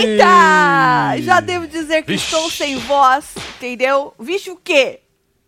Eita! Já devo dizer que Vixe. estou sem voz, entendeu? Vixe o quê?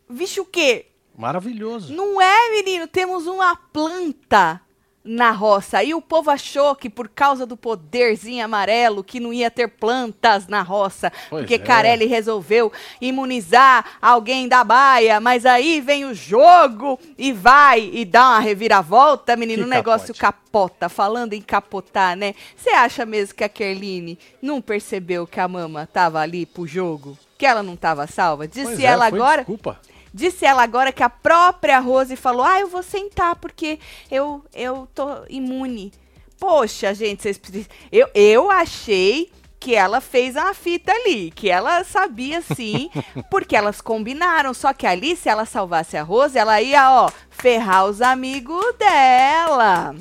Vixe o quê? Maravilhoso. Não é, menino? Temos uma planta na roça. E o povo achou que por causa do poderzinho amarelo que não ia ter plantas na roça, Pois porque é. Carelli resolveu imunizar alguém da baia, mas aí vem o jogo e vai e dá uma reviravolta, menino, Que o negócio capote. capota. Falando em capotar, né? Você acha mesmo que a Kerline não percebeu que a mama tava ali pro jogo? Que ela não tava salva? Disse Pois é, ela agora. Desculpa. Disse ela agora que a própria Rose falou: Ah, eu vou sentar porque eu, eu tô imune. Poxa, gente, vocês precisam. Eu, eu achei que ela fez uma fita ali, que ela sabia sim, porque elas combinaram. Só que ali, se ela salvasse a Rose, ela ia, ó, ferrar os amigos dela.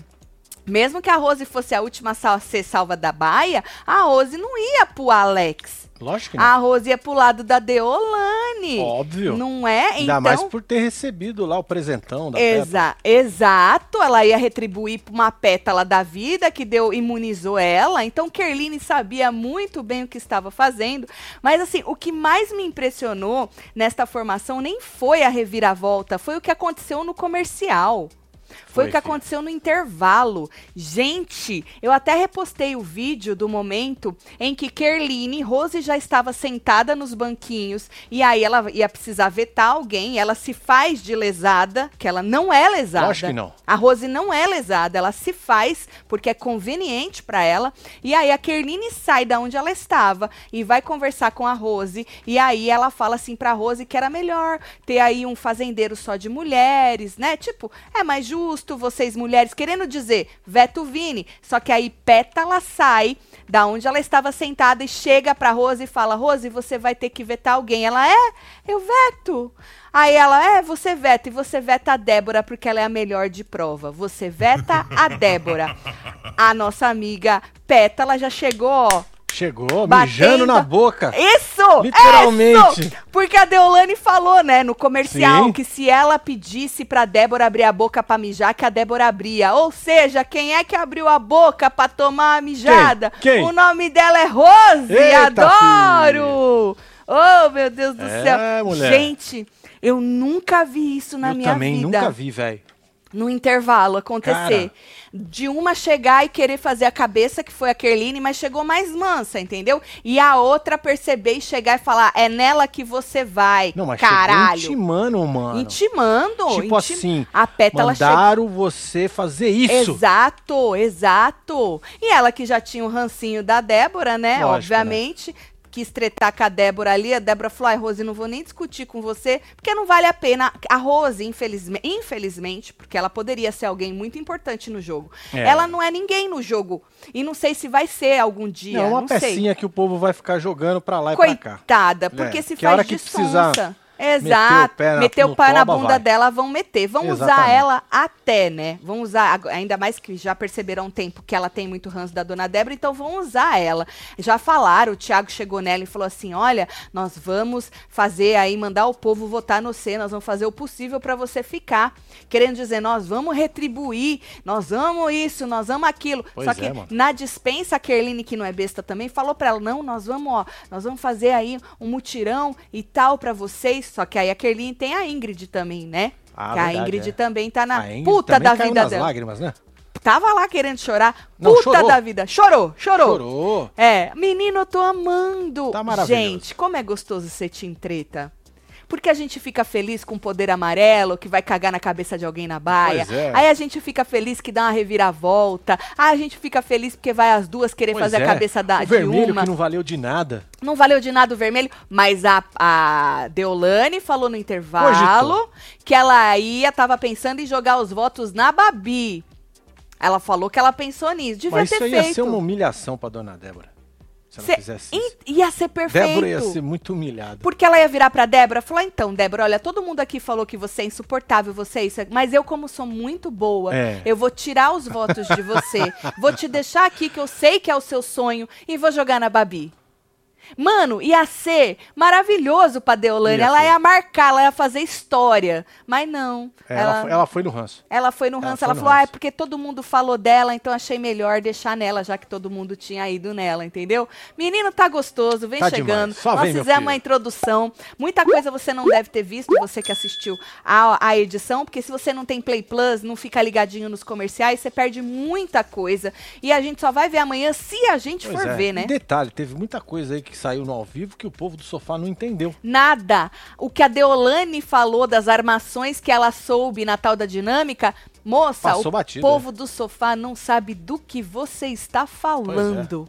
Mesmo que a Rose fosse a última a ser salva da baia, a Rose não ia pro Alex. Lógico que não. A Rose ia pro lado da Deolane. Óbvio. Não é? Ainda então, mais por ter recebido lá o presentão da Peppa. Exa exato, ela ia retribuir pra uma pétala da vida que deu imunizou ela. Então Kerline sabia muito bem o que estava fazendo. Mas assim, o que mais me impressionou nesta formação nem foi a reviravolta, foi o que aconteceu no comercial. Foi, Foi, o que aconteceu no intervalo. Gente, eu até repostei o vídeo do momento em que Kerline, Rose já estava sentada nos banquinhos e aí ela ia precisar vetar alguém, ela se faz de lesada, que ela não é lesada. Lógico que não. A Rose não é lesada, ela se faz porque é conveniente pra ela. E aí a Kerline sai da onde ela estava e vai conversar com a Rose. E aí ela fala assim pra Rose que era melhor ter aí um fazendeiro só de mulheres, né? Tipo, é mais justo vocês mulheres querendo dizer veto Vini. Só que aí Pétala sai da onde ela estava sentada e chega pra Rose e fala: "Rose, você vai ter que vetar alguém". Ela é? Eu veto. Aí ela, é, você veta, e você veta a Débora porque ela é a melhor de prova. Você veta a Débora. A nossa amiga Pétala já chegou, ó. Chegou, Batendo. mijando na boca. Isso! Literalmente. Isso! Porque a Deolane falou, né, no comercial, Sim. que se ela pedisse pra Débora abrir a boca pra mijar, que a Débora abria. Ou seja, quem é que abriu a boca pra tomar a mijada? Quem? O nome dela é Rose! Eita, adoro! Oh, meu Deus do É, céu! mulher. Gente, eu nunca vi isso na Eu minha também vida nunca vi, velho. No intervalo acontecer. Cara. De uma chegar e querer fazer a cabeça, que foi a Kerline, mas chegou mais mansa, entendeu? E a outra perceber e chegar e falar: é nela que você vai. Não, mas caralho. intimando, mano. Intimando. Tipo inti- assim, A pétala mandaram você fazer isso. Exato, exato. E ela que já tinha o rancinho da Débora, né? Lógico, Obviamente. Quis tretar com a Débora ali. A Débora falou: ai, Rose, não vou nem discutir com você, porque não vale a pena. A Rose, infelizmente, infelizmente porque ela poderia ser alguém muito importante no jogo. É. Ela não é ninguém no jogo. E não sei se vai ser algum dia. Não, é uma não sei. pecinha que o povo vai ficar jogando pra lá e pra cá. Coitada, porque É, se que faz hora de que precisar sonsa. meter Exato. o pé na- Meter no o pé na bunda vai. dela, vão meter. Vão usar ela até, né? Vão usar, ainda mais que já perceberam há um tempo que ela tem muito ranço da dona Débora, então vão usar ela. Já falaram, o Thiago chegou nela e falou assim: olha, nós vamos fazer aí, mandar o povo votar no C, nós vamos fazer o possível pra você ficar. Querendo dizer, nós vamos retribuir, nós vamos isso, nós vamos aquilo. Pois Só é, que mano. na dispensa, a Kerline, que não é besta também, falou pra ela: não, nós vamos, ó, nós vamos fazer aí um mutirão e tal pra vocês. Só que aí a Kerline tem a Ingrid também, né? Ah, que a verdade, Ingrid é. também tá na A puta da vida dela. lágrimas, né? Tava lá querendo chorar. Não, puta chorou. da vida. Chorou, chorou. Chorou. É, menino, eu tô amando. Tá maravilhoso. Gente, como é gostoso ser Team Treta. Porque a gente fica feliz com o poder amarelo, que vai cagar na cabeça de alguém na baia. É. Aí a gente fica feliz que dá uma reviravolta. Aí a gente fica feliz porque vai as duas querer Pois fazer é. a cabeça da, o de vermelho uma. que não valeu de nada. Não valeu de nada o vermelho, mas a, a Deolane falou no intervalo que ela ia, tava pensando em jogar os votos na Babi. Ela falou que ela pensou nisso. Devia Mas ter isso aí ia feito. ser uma humilhação pra dona Débora. Se ela Cê- fizesse isso. ia ser perfeito. Débora ia ser muito humilhada. Porque ela ia virar pra Débora e falar: então, Débora, olha, todo mundo aqui falou que você é insuportável, você é isso, mas eu, como sou muito boa, É. eu vou tirar os votos de você, vou te deixar aqui que eu sei que é o seu sonho e vou jogar na Babi. Mano, ia ser maravilhoso pra Deolane. Ia ela ser. ia marcar, ela ia fazer história. Mas não. É, ela, foi, ela foi no ranço. Ela foi no Ela ranço, foi ela no falou, ah, é ranço. porque todo mundo falou dela, então achei melhor deixar nela, já que todo mundo tinha ido nela, entendeu? Menino, tá gostoso, vem Tá chegando. Nós vem, fizemos uma introdução. Muita coisa você não deve ter visto, você que assistiu a, a edição, porque se você não tem Play Plus, não fica ligadinho nos comerciais, você perde muita coisa. E a gente só vai ver amanhã se a gente Pois for é. ver, né? Detalhe, teve muita coisa aí que saiu no ao vivo que o povo do sofá não entendeu. Nada. O que a Deolane falou das armações que ela soube na tal da dinâmica, moça, Passou o batido, é. povo do sofá não sabe do que você está falando.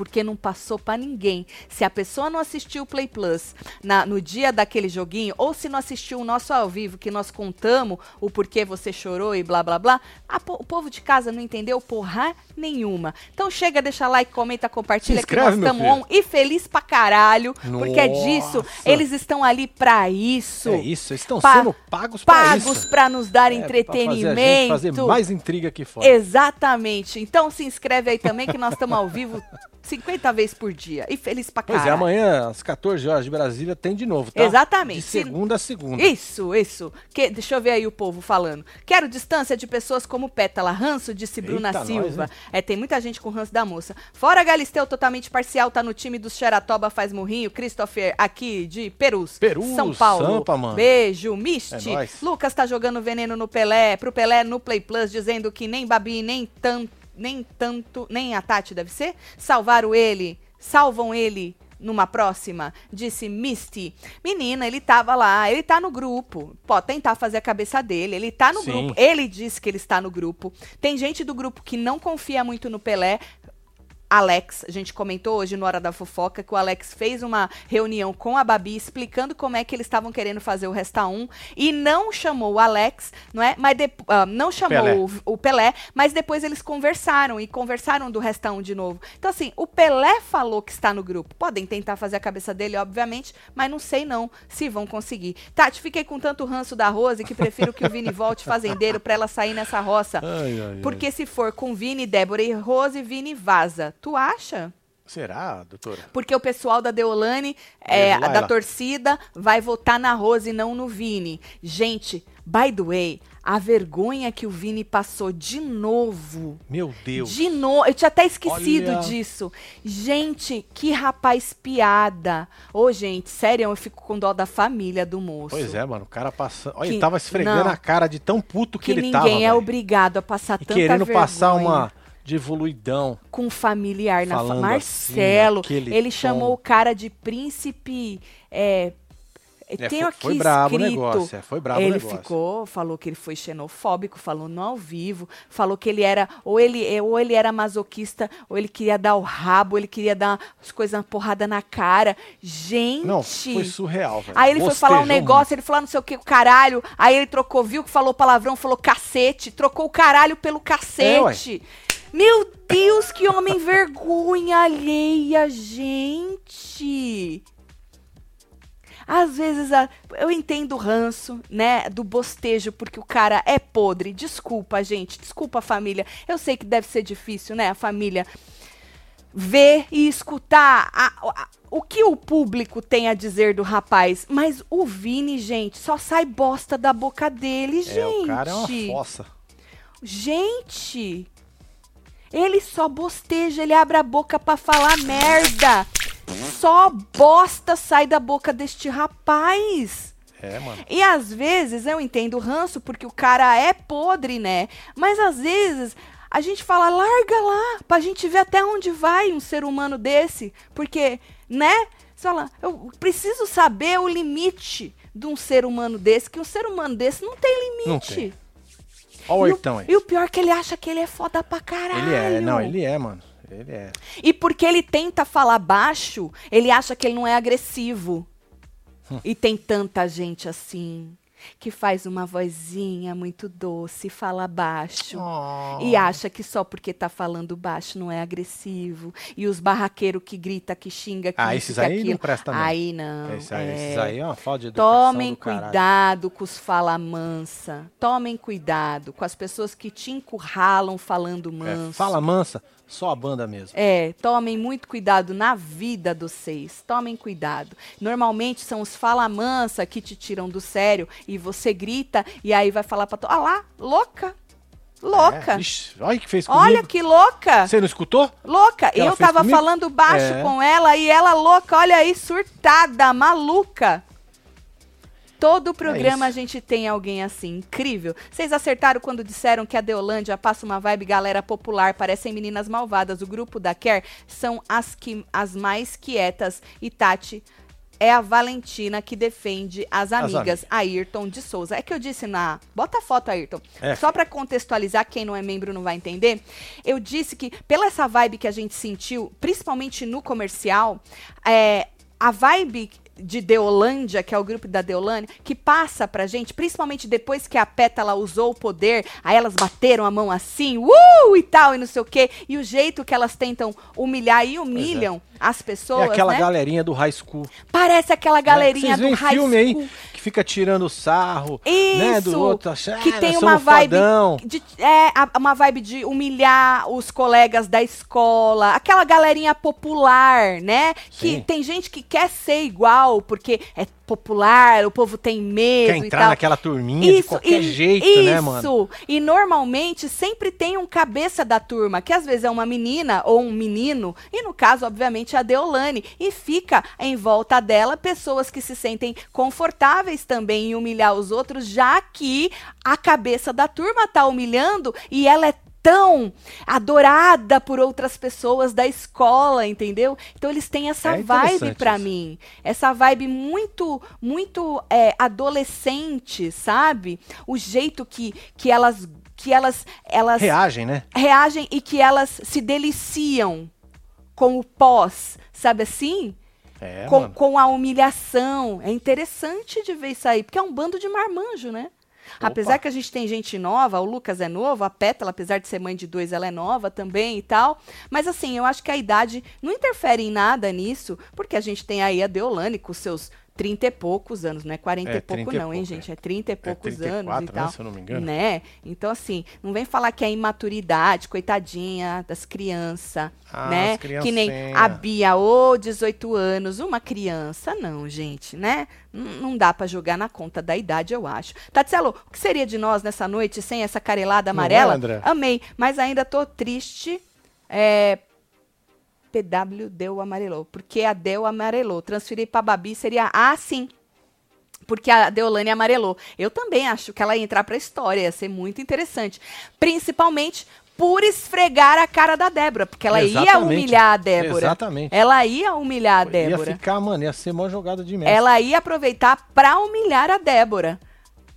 Porque não passou pra ninguém. Se a pessoa não assistiu o Play Plus na- no dia daquele joguinho, ou se não assistiu o nosso ao vivo, que nós contamos o porquê você chorou e blá blá blá, a o povo de casa não entendeu porra nenhuma. Então chega, deixa like, comenta, compartilha Se que nós estamos on e feliz pra caralho. Porque é disso, Nossa. eles estão ali pra isso. É isso, eles estão Pa- sendo pagos pra Pagos isso. pra nos dar É, pra entretenimento. Fazer, fazer mais intriga aqui fora. Exatamente. Então se inscreve aí também que nós estamos ao vivo 50 vezes por dia. E feliz pra Pois caralho. é, amanhã, às 14 horas de Brasília, tem de novo, tá? Exatamente. De Se- segunda a segunda. Isso, isso. Que, deixa eu ver aí o povo falando. Quero distância de pessoas como Pétala Ranço, disse Bruna Eita, Silva. nós, é, tem muita gente com ranço da moça. Fora Galisteu, totalmente parcial, tá no time dos Xeratoba, faz murrinho. Christopher, aqui de Perus. Perus, São Paulo. Sampa, mano. Beijo, Misty. É. Lucas tá jogando veneno no Pelé, pro Pelé no Play Plus, dizendo que nem Babi, nem tanto, nem tanto, nem a Tati deve ser, salvaram ele, salvam ele numa próxima, disse Misty. Menina, ele tava lá, ele tá no grupo. Pode tentar fazer a cabeça dele, ele tá no Sim. grupo. Ele disse que ele está no grupo. Tem gente do grupo que não confia muito no Pelé. Alex, a gente comentou hoje no Hora da Fofoca que o Alex fez uma reunião com a Babi explicando como é que eles estavam querendo fazer o Resta 1 e não chamou o Alex, não é? Mas de- ah, não chamou Pelé. O, o Pelé, mas depois eles conversaram e conversaram do Resta 1 de novo. Então assim, o Pelé falou que está no grupo. Podem tentar fazer a cabeça dele, obviamente, mas não sei não se vão conseguir. Tati, fiquei com tanto ranço da Rose que prefiro que o Vini volte fazendeiro pra ela sair nessa roça. Ai, ai, ai. Porque se for com Vini, Débora e Rose, Vini vaza. Tu acha? Será, doutora? Porque o pessoal da Deolane, é, da torcida, vai votar na Rose e não no Vini. Gente, by the way, a vergonha que o Vini passou de novo. Meu Deus. De novo, eu tinha até esquecido Olha. disso. Gente, que rapaz piada. Ô, gente, sério, eu fico com dó da família do moço. Pois é, mano, o cara passando. Olha, Que- ele tava esfregando não. a cara de tão puto que, Que ele ninguém tava. é velho. obrigado a passar E tanta querendo vergonha. passar uma de evoluidão. com um familiar na fa- Marcelo, assim, ele tom. chamou o cara de príncipe. É, É, tem foi- aqui foi brabo o escrito. negócio, é, foi brabo o ele negócio. ficou, falou que ele foi xenofóbico, falou no ao vivo, falou que ele era ou ele é, ou ele era masoquista, ou ele queria dar o rabo, ou ele queria dar as coisas uma porrada na cara. Gente, Não, foi surreal, velho. Aí ele foi falar um negócio, ele falou não sei o que, o caralho. Aí ele trocou, viu que falou palavrão, falou cacete. Trocou o caralho pelo cacete. Meu Deus, que homem vergonha alheia, gente. Às vezes a- eu entendo o ranço, né, do bostejo, porque o cara é podre. Desculpa, gente. Desculpa, família. Eu sei que deve ser difícil, né, a família ver e escutar a- a- o que o público tem a dizer do rapaz. Mas o Vini, gente, só sai bosta da boca dele, gente. É, o cara é uma fossa. Gente, ele só bosteja, ele abre a boca pra falar merda. Só bosta sai da boca deste rapaz. É, mano. E às vezes eu entendo o ranço porque o cara é podre, né? Mas às vezes a gente fala, larga lá, pra gente ver até onde vai um ser humano desse. Porque, né? Você fala, eu preciso saber o limite de um ser humano desse, que um ser humano desse não tem limite. Não tem. Ó o E aí. e o pior é que ele acha que ele é foda pra caralho. Ele é, não, ele é, mano. Ele é. E porque ele tenta falar baixo, ele acha que ele não é agressivo. Hum. E tem tanta gente assim. Que faz uma vozinha muito doce, fala baixo. Oh. E acha que só porque tá falando baixo não é agressivo. E os barraqueiros que grita, que xinga, que Ah, esses aí aquilo. não presta não. Aí não. Esses aí, é. esses aí é uma falta de educação Tomem cuidado com os fala mansa. Tomem cuidado com as pessoas que te encurralam falando É, manso. fala mansa, só a banda mesmo. É, tomem muito cuidado na vida dos seis. Tomem cuidado. Normalmente são os fala mansa que te tiram do sério e você grita e aí vai falar pra tu, ah lá, louca. Louca. É, ixi, olha que fez comigo. Olha que louca. Você não escutou? Louca. que Eu tava comigo? falando baixo É. com ela e ela louca, olha aí, surtada, maluca. Todo programa a isso. gente tem alguém assim, incrível. Vocês acertaram quando disseram que a Deolândia passa uma vibe galera popular, parecem meninas malvadas. O grupo da Care são as, que, as mais quietas e Tati é a Valentina que defende as amigas. amigas. Ayrton de Souza. É que eu disse na. Bota a foto, Ayrton. É, Só pra contextualizar, quem não é membro não vai entender. Eu disse que, pela essa vibe que a gente sentiu, principalmente no comercial, é, a vibe de Deolândia, que é o grupo da Deolândia, que passa pra gente, principalmente depois que a Pétala usou o poder, aí elas bateram a mão assim, uh, e tal, e não sei o quê, e o jeito que elas tentam humilhar e humilham as pessoas, é aquela né? galerinha do high school. Parece aquela galerinha Vocês do high filme school. aí que fica tirando sarro, Isso, né, do outro, achando, que "Ah, tem uma vibe fodão". de, é, uma vibe de humilhar os colegas da escola, aquela galerinha popular, né? Que Sim. tem gente que quer ser igual porque é popular, o povo tem medo Quer entrar naquela turminha de qualquer e- jeito, isso. né, mano? E normalmente sempre tem um cabeça da turma, que às vezes é uma menina ou um menino, e no caso, obviamente, a Deolane. E fica em volta dela pessoas que se sentem confortáveis também em humilhar os outros, já que a cabeça da turma tá humilhando e ela é tão adorada por outras pessoas da escola, entendeu? Então eles têm essa É vibe isso. mim, essa vibe muito, muito é, adolescente, sabe? O jeito que, que elas, que elas, elas Reagem, né? reagem e que elas se deliciam com o pós, sabe assim? É, com, com a humilhação. É interessante de ver isso aí, porque é um bando de marmanjo, né? Opa. Apesar que a gente tem gente nova, o Lucas é novo, a Pétala, apesar de ser mãe de dois, ela é nova também e tal. Mas assim, eu acho que a idade não interfere em nada nisso, porque a gente tem aí a Deolane com seus 30 e poucos anos, não é 40 É, e pouco 30 não, hein, gente? É 30 e poucos 34, anos e né, tal. se eu não me engano. Né? Então, assim, não vem falar que é imaturidade, coitadinha das crianças, Ah, né? Que nem a Bia, ô, 18 anos, uma criança, não, gente, né? N- Não dá pra jogar na conta da idade, eu acho. Tatselo, o que seria de nós nessa noite sem essa carelada Não é, amarela? André? Amei, mas ainda tô triste. É, PW deu amarelou. Porque a Del amarelou. Transferir pra Babi seria. Ah, sim. Porque a Deolane amarelou. Eu também acho que ela ia entrar pra história. Ia ser muito interessante. Principalmente por esfregar a cara da Débora. Porque ela ia Exatamente. humilhar a Débora. Exatamente. Ela ia humilhar a Débora. Ia ficar, mano, ia ser mó jogada de merda. Ela ia aproveitar pra humilhar a Débora.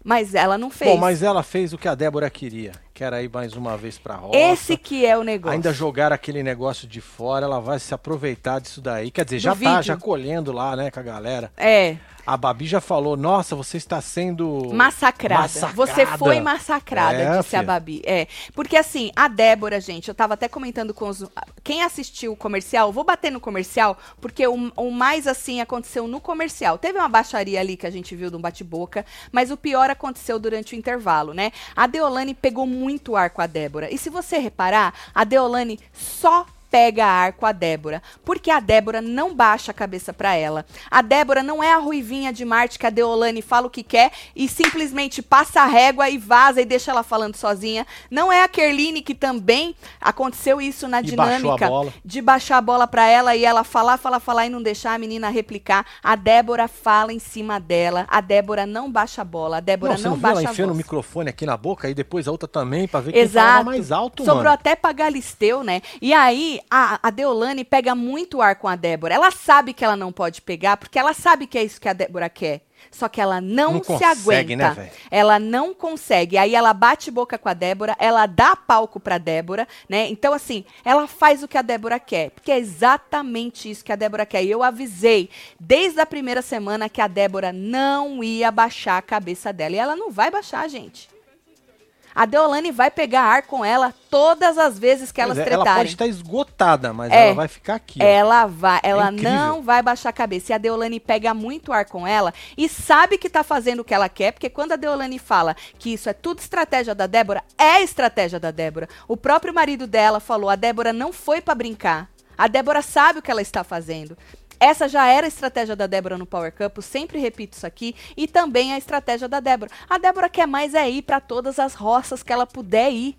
Mas ela não fez. Bom, mas ela fez o que a Débora queria, que era ir mais uma vez pra roça. Esse que é o negócio. Ainda jogar aquele negócio de fora, ela vai se aproveitar disso daí. Quer dizer, já tá vídeo. já colhendo lá, né, com a galera. É. A Babi já falou, nossa, você está sendo Massacrada. massacrada. Você foi massacrada, É, disse a filha. Babi. É. Porque assim, a Débora, gente, eu tava até comentando com os. Quem assistiu o comercial, vou bater no comercial, porque o, o mais assim aconteceu no comercial. Teve uma baixaria ali que a gente viu de um bate-boca, mas o pior aconteceu durante o intervalo, né? A Deolane pegou muito ar com a Débora. E se você reparar, a Deolane só pega ar com a Débora, porque a Débora não baixa a cabeça pra ela. A Débora não é a ruivinha de Marte que a Deolane fala o que quer e simplesmente passa a régua e vaza e deixa ela falando sozinha. Não é a Kerline que também aconteceu isso na E dinâmica de baixar a bola pra ela e ela falar, falar, falar e não deixar a menina replicar. A Débora fala em cima dela. A Débora não baixa a bola. A Débora Não, você não, não viu ela baixa a enfiando o microfone aqui na boca e depois a outra também, pra ver quem Exato. falava mais alto, Sobrou mano. até pra Galisteu, né? E aí, a, a Deolane pega muito ar com a Débora. Ela sabe que ela não pode pegar, porque ela sabe que é isso que a Débora quer. Só que ela não, Não se consegue, né, aguenta. velho? ela não consegue. Aí ela bate boca com a Débora, ela dá palco pra Débora, né? Então, assim, ela faz o que a Débora quer. Porque é exatamente isso que a Débora quer. E eu avisei desde a primeira semana que a Débora não ia baixar a cabeça dela. E ela não vai baixar, gente. A Deolane vai pegar ar com ela todas as vezes que elas é, ela tretarem. pode estar esgotada, mas É. ela vai ficar aqui. ó. Ela vai, ela incrível. não vai baixar a cabeça. E a Deolane pega muito ar com ela e sabe que tá fazendo o que ela quer, porque quando a Deolane fala que isso é tudo estratégia da Débora, é estratégia da Débora. O próprio marido dela falou: a Débora não foi pra brincar. A Débora sabe o que ela está fazendo. Essa já era a estratégia da Débora no Power Cup, sempre repito isso aqui, e também a estratégia da Débora. A Débora quer mais é ir pra todas as roças que ela puder ir.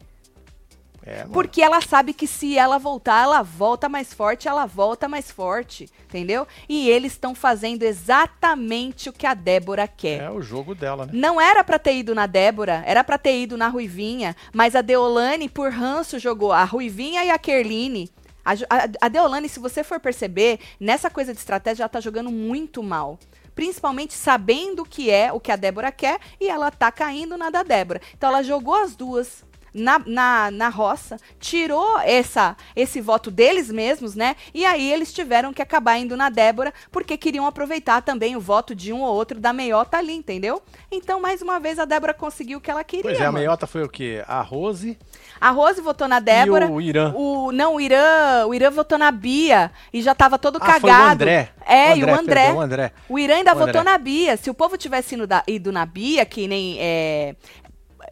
É. Porque ela sabe que se ela voltar, ela volta mais forte, ela volta mais forte, entendeu? E eles estão fazendo exatamente o que a Débora quer. É o jogo dela, né? Não era pra ter ido na Débora, era pra ter ido na Ruivinha, mas a Deolane, por ranço, jogou a Ruivinha e a Kerline. A, a Deolane, se você for perceber, nessa coisa de estratégia, ela tá jogando muito mal. Principalmente sabendo o que é, o que a Débora quer, e ela tá caindo na da Débora. Então ela jogou as duas na, na, na roça, tirou essa, esse voto deles mesmos, né? E aí eles tiveram que acabar indo na Débora, porque queriam aproveitar também o voto de um ou outro da meiota ali, entendeu? Então, mais uma vez, a Débora conseguiu o que ela queria. Pois é, a mano. meiota foi o quê? A Rose A Rose votou na Débora. e o Irã. O, não, o Irã, o Irã votou na Bia e já tava todo Ah, foi o cagado. André. É, O e o André. perdão, o André. O Irã ainda O votou André. na Bia. Se o povo tivesse ido, da- ido na Bia, que nem. é,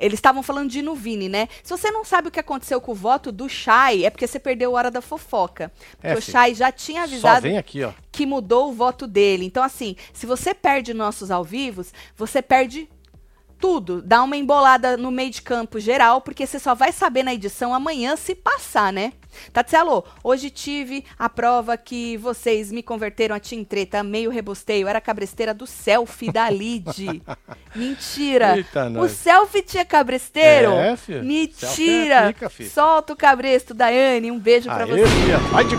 eles estavam falando de ir no Vini, né? Se você não sabe o que aconteceu com o voto do Chay, é porque você perdeu a hora da fofoca. Porque É, o. Chay já tinha avisado vem aqui, que mudou o voto dele. Então, assim, se você perde nossos ao vivos, você perde tudo. Dá uma embolada no meio de campo geral, porque você só vai saber na edição amanhã se passar, né? Tatielo, hoje tive a prova que vocês me converteram a Team Treta, meio rebosteio. Era cabresteira do selfie da Lid. Mentira. Eita, o nós. selfie tinha cabresteiro? É, filho. Mentira. é pica, filho. Solta o cabresto, Daiane. Um beijo pra Aê, você. filha, vai de.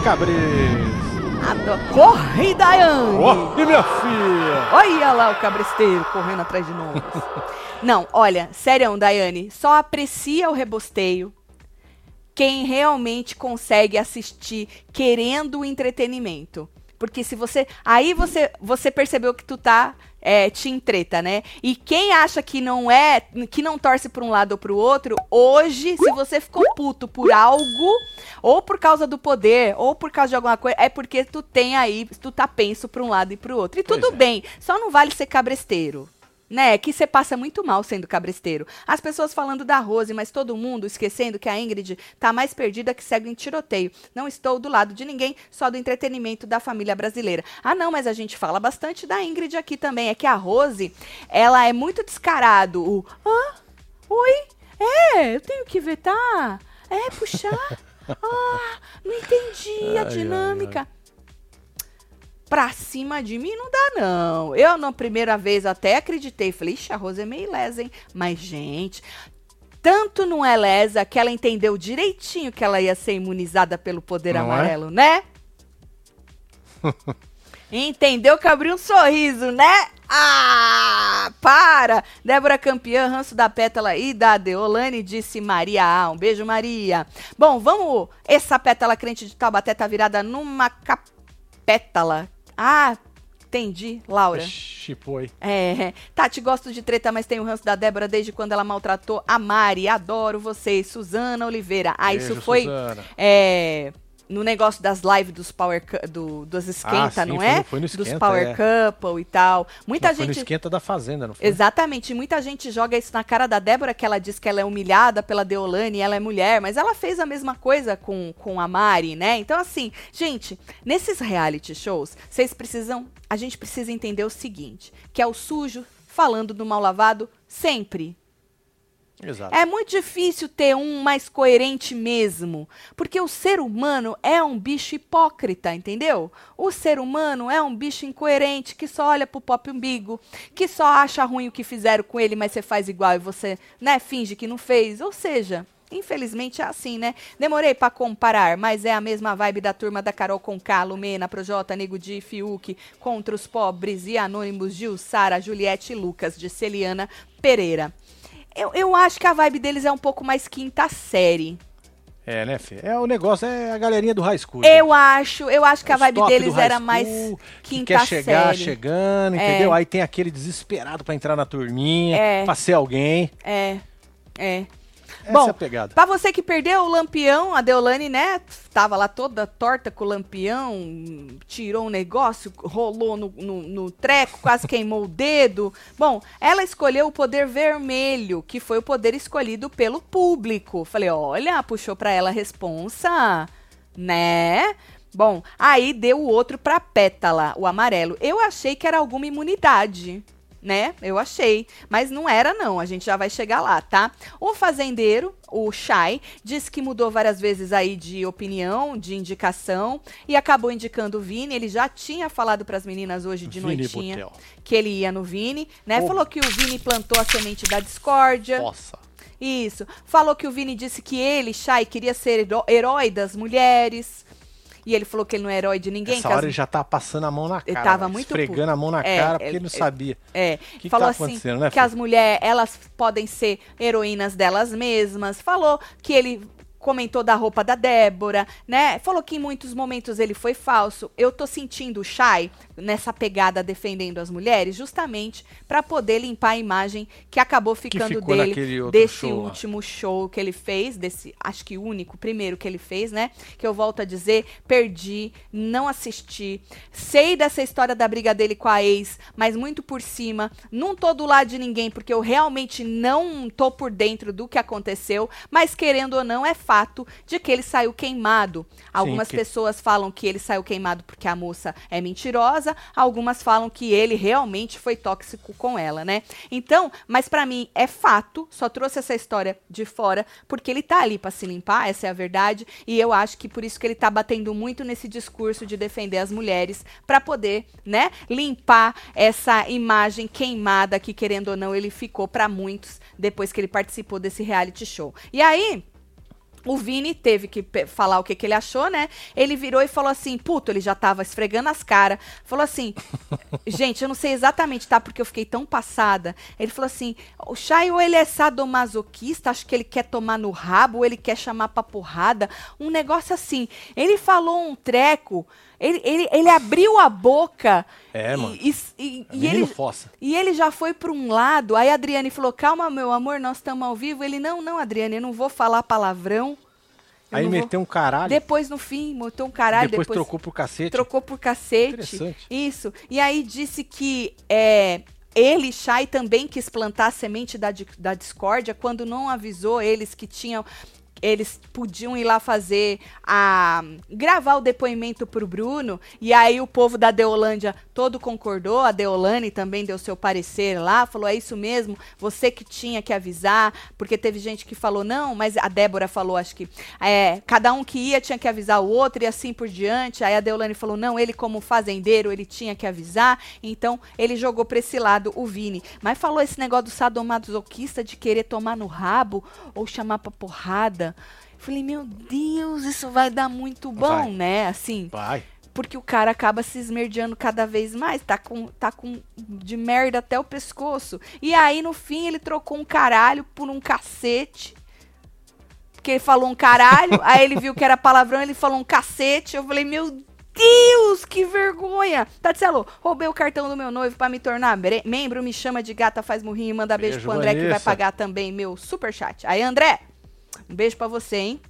Adoro. Corre, Daiane. Corre, minha filha. Olha lá o cabresteiro correndo atrás de nós. Não, olha, sério, Daiane, só aprecia o rebosteio quem realmente consegue assistir querendo o entretenimento. Porque se você. Aí você, você percebeu que tu tá é, te treta, né? E quem acha que não é, que não torce pra um lado ou pro outro, hoje, se você ficou puto por algo, ou por causa do poder, ou por causa de alguma coisa, é porque tu tem aí, tu tá penso pra um lado e pro outro. E Pois tudo é. bem, só não vale ser cabresteiro. Né, que você passa muito mal sendo cabresteiro. As pessoas falando da Rose, mas todo mundo esquecendo que a Ingrid tá mais perdida que cego em tiroteio. Não estou do lado de ninguém, só do entretenimento da família brasileira. Ah, não, mas a gente fala bastante da Ingrid aqui também. É que a Rose, ela é muito descarado. O, ah, oi, é, eu tenho que vetar. É, puxar. Ah, não entendi a dinâmica pra cima de mim não dá, não. Eu, na primeira vez, até acreditei. Falei, ixi, a Rose é meio lesa, hein? Mas, gente, tanto não é lesa que ela entendeu direitinho que ela ia ser imunizada pelo poder Não é? amarelo, né? Entendeu que abriu um sorriso, né? Ah, para! Débora campeã, ranço da pétala e da Deolane, disse Maria A. Um beijo, Maria. Bom, vamos. Essa pétala crente de Taubaté tá virada numa capétala. Ah, entendi, Laura. Chipoi. É, Tati, gosto de treta, mas tenho ranço da Débora desde quando ela maltratou a Mari. Adoro vocês. Suzana Oliveira. Ah, isso Beijo, foi Suzana. é, no negócio das lives dos Power do, dos esquenta, Ah, sim, não foi é? foi no dos Esquenta, Power é. Couple e tal. Muita Não, Foi no gente. esquenta da fazenda, não foi? Exatamente, muita gente joga isso na cara da Débora, que ela diz que ela é humilhada pela Deolane e ela é mulher, mas ela fez a mesma coisa com, com a Mari, né? Então, assim, gente, nesses reality shows, vocês precisam. A gente precisa entender o seguinte: que é o sujo falando do mal lavado sempre. Exato. É muito difícil ter um mais coerente mesmo, porque o ser humano é um bicho hipócrita, entendeu? O ser humano é um bicho incoerente que só olha pro pop umbigo, que só acha ruim o que fizeram com ele, mas você faz igual e você, né, finge que não fez. Ou seja, Infelizmente é assim, né? Demorei pra comparar, mas é a mesma vibe da turma da Carol Conká, Lumena, Projota, Nego Di, Fiuk, Contra os Pobres e Anônimos, Gil, Sara, Juliette e Lucas, de Celiana Pereira. Eu, eu acho que a vibe deles é um pouco mais quinta série. É, né, Fê? É o negócio, é a galerinha do high school. Eu acho, eu acho que a Os vibe deles era school, mais que quinta quer chegar série. chegando, É. entendeu? Aí tem aquele desesperado pra entrar na turminha, É. pra ser alguém. É, é. Essa Bom, é a pegada. Pra você que perdeu o Lampião, a Deolane, né, tava lá toda torta com o Lampião, tirou um negócio, rolou no, no, no treco, quase queimou o dedo. Bom, ela escolheu o poder vermelho, que foi o poder escolhido pelo público. Falei, olha, puxou pra ela a responsa, né? Bom, aí deu o outro pra Pétala, o amarelo. Eu achei que era alguma imunidade né? Eu achei. Mas não era, não. A gente já vai chegar lá, tá? O fazendeiro, o Shai, disse que mudou várias vezes aí de opinião, de indicação, e acabou indicando o Vini. Ele já tinha falado pras meninas hoje de Vini noitinha Botel. que ele ia no Vini, né? Ô. Falou que o Vini plantou a semente da discórdia. Nossa. Isso. Falou que o Vini disse que ele, Shai, queria ser heró- herói das mulheres. E ele falou que ele não é herói de ninguém. Essa que as hora ele já tá passando a mão na cara. tava velho, muito Esfregando a mão na É, cara porque ele- ele não sabia. É, que falou tá assim acontecendo, né, que Fê? as mulheres, elas podem ser heroínas delas mesmas. Falou que ele comentou da roupa da Débora, né? Falou que em muitos momentos ele foi falso. Eu tô sentindo o Shai nessa pegada defendendo as mulheres, justamente pra poder limpar a imagem que acabou ficando ficou dele desse show último show que ele fez, desse, acho que único, primeiro que ele fez, né? Que eu volto a dizer, perdi, não assisti. Sei dessa história da briga dele com a ex, mas muito por cima. Não tô do lado de ninguém, porque eu realmente não tô por dentro do que aconteceu, mas querendo ou não, é fato de que ele saiu queimado. Algumas que- pessoas falam que ele saiu queimado porque a moça é mentirosa, algumas falam que ele realmente foi tóxico com ela, né? Então, mas pra mim é fato, só trouxe essa história de fora porque ele tá ali pra se limpar, essa é a verdade, e eu acho que por isso que ele tá batendo muito nesse discurso de defender as mulheres pra poder, né, limpar essa imagem queimada que querendo ou não ele ficou pra muitos depois que ele participou desse reality show. E aí, o Vini teve que falar o que, que ele achou, né? Ele virou e falou assim: puto, ele já tava esfregando as caras. Falou assim: gente, eu não sei exatamente, tá? Porque eu fiquei tão passada. Ele falou assim: o Chay ou ele é sadomasoquista, acho que ele quer tomar no rabo, ou ele quer chamar pra porrada. Um negócio assim. Ele falou um treco, ele, ele, ele abriu a boca. É, e- mano. E, e- e ele, fossa. e ele já foi para um lado. Aí a Adriane falou: Calma, meu amor, nós estamos ao vivo. Ele: Não, não, Adriane, eu não vou falar palavrão. Eu Aí não vou." meteu um caralho. Depois, no fim, botou um caralho. depois, Depois, trocou pro cacete. trocou por cacete. Interessante. Isso. E aí disse que é, ele, Shai, também quis plantar a semente da, da discórdia quando não avisou eles que tinham. Eles podiam ir lá fazer a. gravar o depoimento pro Bruno. E aí o povo da Deolândia todo concordou. A Deolane também deu seu parecer lá. Falou: é isso mesmo, você que tinha que avisar. Porque teve gente que falou, não, mas a Débora falou, acho que. é, cada um que ia tinha que avisar o outro e assim por diante. Aí a Deolane falou, não, ele como fazendeiro, ele tinha que avisar. Então ele jogou pra esse lado o Vini. Mas falou esse negócio do sadomasoquista de querer tomar no rabo ou chamar pra porrada. Falei, meu Deus, isso vai dar muito bom, Vai. né? Assim, Vai. porque o cara acaba se esmerdeando cada vez mais, tá com, tá com de merda até o pescoço. E aí, no fim, ele trocou um caralho por um cacete. Porque ele falou um caralho, aí ele viu que era palavrão, ele falou um cacete. Eu falei, meu Deus, que vergonha! Tatselo, roubei o cartão do meu noivo pra me tornar membro, me chama de gata, faz murrinho e manda beijo, Beijo, pro André, que vai Vanessa. pagar também meu superchat. Aí, André, um beijo pra você, hein?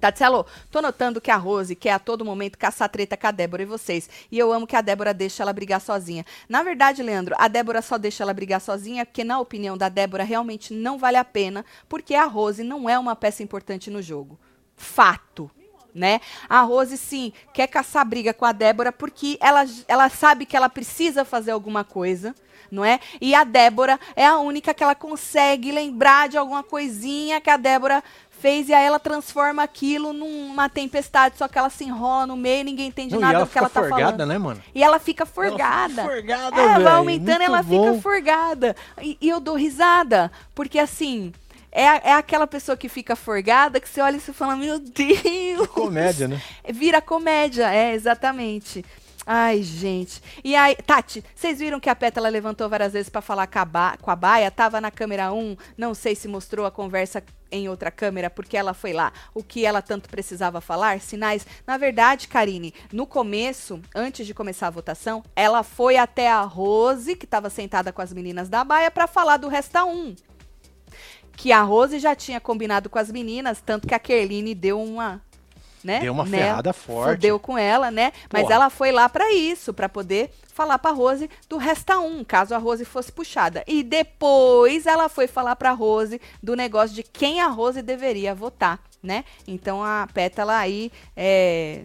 Tatselo, tô notando que a Rose quer a todo momento caçar treta com a Débora e vocês. E eu amo que a Débora deixa ela brigar sozinha. Na verdade, Leandro, a Débora só deixa ela brigar sozinha porque, na opinião da Débora, realmente não vale a pena, porque a Rose não é uma peça importante no jogo. Fato. Né? A Rose, sim, quer caçar briga com a Débora porque ela, ela sabe que ela precisa fazer alguma coisa, não é? E a Débora é a única que ela consegue lembrar de alguma coisinha que a Débora fez e aí ela transforma aquilo numa tempestade, só que ela se enrola no meio, ninguém entende Não, nada ela do que ela tá forgada, falando. né, mano? E ela fica Ela fica forgada. forgada, É, vai velho. aumentando, Muito ela bom. fica forgada. E, e eu dou risada, porque assim, é, é aquela pessoa que fica forgada, que você olha e você fala, meu Deus! Comédia, né? Vira comédia, é, exatamente. Ai, gente. E aí, Tati, vocês viram que a Pétala levantou várias vezes pra falar com a, ba com a Baia? Tava na câmera 1, não sei se mostrou a conversa em outra câmera, porque ela foi lá. O que ela tanto precisava falar? Sinais. Na verdade, Karine, no começo, antes de começar a votação, ela foi até a Rose, que estava sentada com as meninas da Baia, pra falar do Resta 1. Que a Rose já tinha combinado com as meninas, tanto que a Kerline deu uma. Né? Deu uma nela, ferrada forte. Fudeu com ela, né? Mas Porra. ela foi lá pra isso, pra poder falar pra Rose do Resta 1, caso a Rose fosse puxada. E depois ela foi falar pra Rose do negócio de quem a Rose deveria votar, né? Então a Pétala aí é,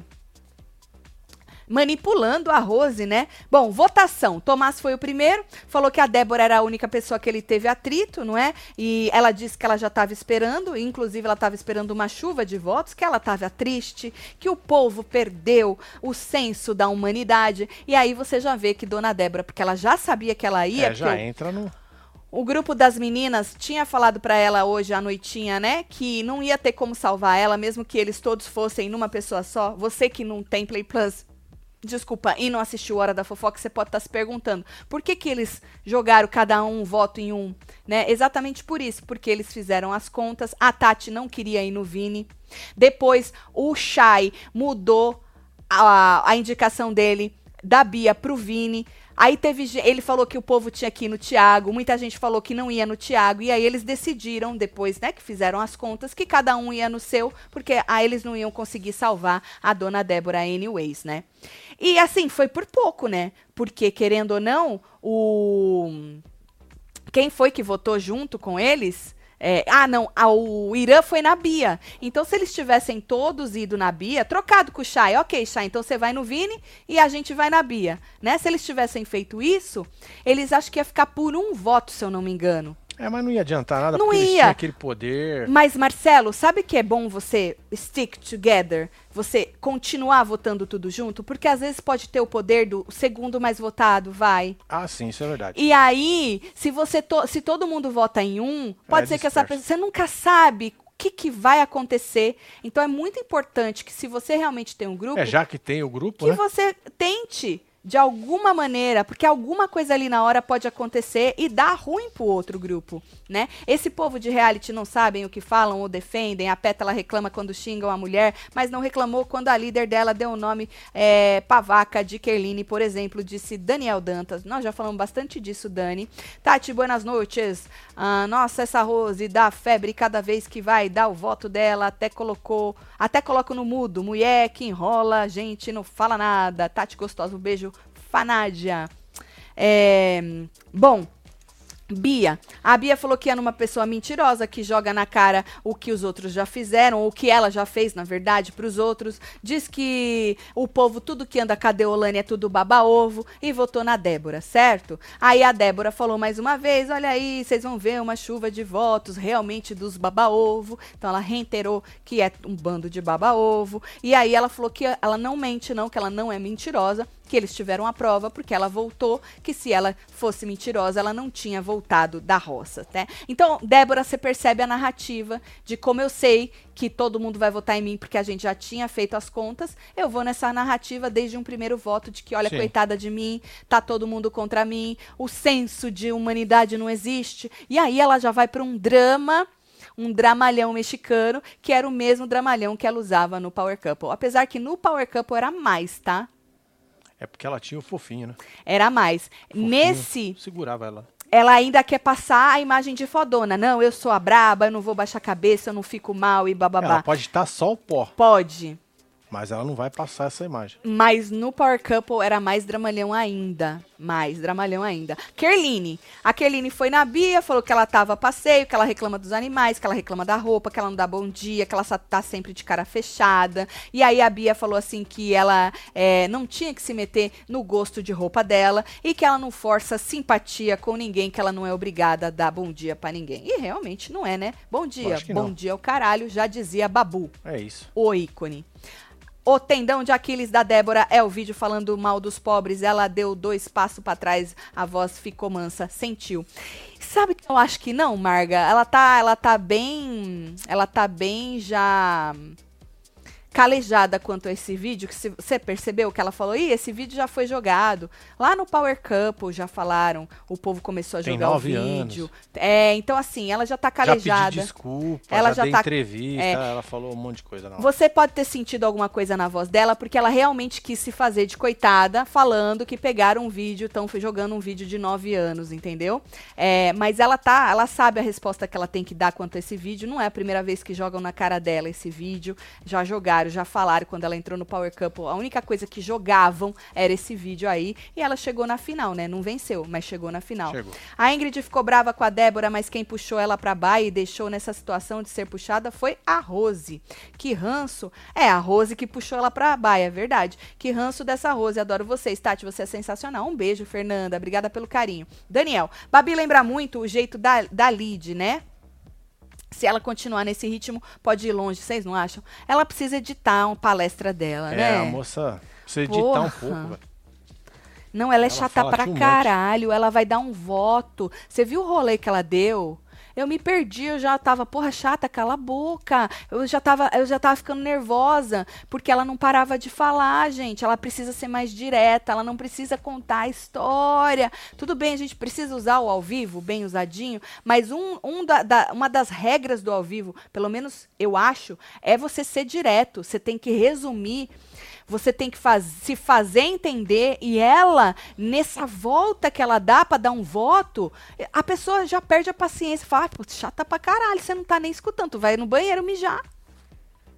manipulando a Rose, né? Bom, votação. Tomás foi o primeiro, falou que a Débora era a única pessoa que ele teve atrito, não é? E ela disse que ela já estava esperando, inclusive ela estava esperando uma chuva de votos, que ela estava triste, que o povo perdeu o senso da humanidade. E aí você já vê que Dona Débora, porque ela já sabia que ela ia, É, já o- entra no. o grupo das meninas tinha falado pra ela hoje à noitinha, né, que não ia ter como salvar ela, mesmo que eles todos fossem numa pessoa só. Você que não tem Play Plus, desculpa, e não assistiu Hora da Fofoca, você pode estar se perguntando por que que eles jogaram cada um um voto em um, né? Exatamente por isso, porque eles fizeram as contas. A Tati não queria ir no Vini. Depois o Shai mudou a, a indicação dele da Bia pro Vini. Aí teve. Ele falou que o povo tinha que ir no Thiago. Muita gente falou que não ia no Thiago. E aí eles decidiram, depois, né, que fizeram as contas, que cada um ia no seu, porque aí eles não iam conseguir salvar a dona Débora anyways, né? E assim, foi por pouco, né? Porque, querendo ou não, o. Quem foi que votou junto com eles? É, ah, não, a- o Irã foi na Bia. Então, se eles tivessem todos ido na Bia, trocado com o Chay, ok, Chay, então você vai no Vini e a gente vai na Bia. Né? Se eles tivessem feito isso, eles acho que ia ficar por um voto, se eu não me engano. É, mas não ia adiantar nada Não porque eles ia. tinham aquele poder. Mas, Marcelo, sabe que é bom você stick together? Você continuar votando tudo junto? Porque às vezes pode ter o poder do segundo mais votado, vai. Ah, sim, isso é verdade. E aí, se você to- se todo mundo vota em um, pode É, ser que essa pessoa você nunca sabe o que, que vai acontecer. Então é muito importante que se você realmente tem um grupo, É, já que tem o grupo, que né? você tente de alguma maneira, porque alguma coisa ali na hora pode acontecer e dar ruim pro outro grupo, né? Esse povo de reality não sabem o que falam ou defendem, a Pétala reclama quando xingam a mulher, mas não reclamou quando a líder dela deu o nome é, pavaca de Kerline, por exemplo, disse Daniel Dantas. Nós já falamos bastante disso, Dani. Tati, buenas noites. Ah, nossa, essa Rose dá febre cada vez que vai dar o voto dela, até colocou, até coloca no mudo, mulher que enrola, gente, não fala nada. Tati gostosa, um beijo, Fanádia. É, bom, Bia. A Bia falou que é numa pessoa mentirosa que joga na cara o que os outros já fizeram, ou o que ela já fez, na verdade, pros outros. Diz que o povo, tudo que anda com a Deolane é tudo baba-ovo e votou na Débora, certo? Aí a Débora falou mais uma vez: olha aí, vocês vão ver uma chuva de votos realmente dos baba-ovo. Então ela reiterou que é um bando de baba-ovo. E aí ela falou que ela não mente, não, que ela não é mentirosa que eles tiveram a prova, porque ela voltou, que se ela fosse mentirosa, ela não tinha voltado da roça, né? Então, Débora, você percebe a narrativa de como eu sei que todo mundo vai votar em mim, porque a gente já tinha feito as contas, eu vou nessa narrativa desde um primeiro voto de que, olha, Sim. coitada de mim, tá todo mundo contra mim, o senso de humanidade não existe, e aí ela já vai para um drama um dramalhão mexicano, que era o mesmo dramalhão que ela usava no Power Couple. Apesar que no Power Couple era mais, tá? É porque ela tinha o fofinho, né? Era mais. Fofinho. Nesse, Segurava ela. ela ainda quer passar a imagem de fodona. Não, eu sou a braba, eu não vou baixar a cabeça, eu não fico mal e bababá. Ela pode estar só o pó, Pode. Mas ela não vai passar essa imagem. Mas no Power Couple era mais dramalhão ainda. Mais dramalhão ainda. Kerline. A Kerline foi na Bia, falou que ela tava a passeio, que ela reclama dos animais, que ela reclama da roupa, que ela não dá bom dia, que ela tá sempre de cara fechada. E aí a Bia falou assim que ela é, não tinha que se meter no gosto de roupa dela e que ela não força simpatia com ninguém, que ela não é obrigada a dar bom dia pra ninguém. E realmente não é, né? Bom dia. Bom não. dia o caralho, já dizia Babu É isso. o ícone. O tendão de Aquiles da Débora é o vídeo falando mal dos pobres. Ela deu dois passos para trás, a voz ficou mansa, sentiu. Sabe que eu acho que não, Marga? Ela tá, ela tá bem, ela tá bem já calejada quanto a esse vídeo, que você percebeu que ela falou, Ih, esse vídeo já foi jogado. Lá no Power Couple já falaram, o povo começou a Tem jogar o nove vídeo. anos. É, então assim, ela já tá Já calejada. pedi desculpa, Ela já, já tá- entrevista, é. ela falou um monte de coisa. Você pode ter sentido alguma coisa na voz dela, porque ela realmente quis se fazer de coitada, falando que pegaram um vídeo, estão jogando um vídeo de 9 anos, entendeu? É, mas ela tá, ela sabe a resposta que ela tem que dar quanto a esse vídeo. Não é a primeira vez que jogam na cara dela esse vídeo. Já jogaram, já falaram quando ela entrou no Power Couple. A única coisa que jogavam era esse vídeo aí. E ela chegou na final, né? Não venceu, mas chegou na final. Chegou. A Ingrid ficou brava com a Débora, mas quem puxou ela pra baixo e deixou nessa situação de ser puxada foi a Rose. Que ranço. É, a Rose que puxou ela pra baixo, é verdade. Que ranço dessa Rose. Adoro vocês, Tati. Você é sensacional. Um beijo, Fernanda. Obrigada pelo carinho. Daniel, Babi lembra muito o jeito da, da Lid, né? Se ela continuar nesse ritmo, pode ir longe, vocês não acham? Ela precisa editar uma palestra dela, É, né? a moça precisa editar Porra. um pouco, velho. Não, ela é Ela chata pra monte. caralho. Ela vai dar um voto. Você viu o rolê que ela deu? Eu me perdi, eu já tava, porra, chata, cala a boca. Eu já tava, eu já tava ficando nervosa, porque ela não parava de falar, gente. Ela precisa ser mais direta, ela não precisa contar a história. Tudo bem, a gente precisa usar o ao vivo, bem usadinho, mas um, um da- da- uma das regras do ao vivo, pelo menos eu acho, é você ser direto. Você tem que resumir você tem que faz- se fazer entender e ela, nessa volta que ela dá pra dar um voto, a pessoa já perde a paciência. Fala, ah, pô, chata pra caralho, você não tá nem escutando, tu vai no banheiro mijar.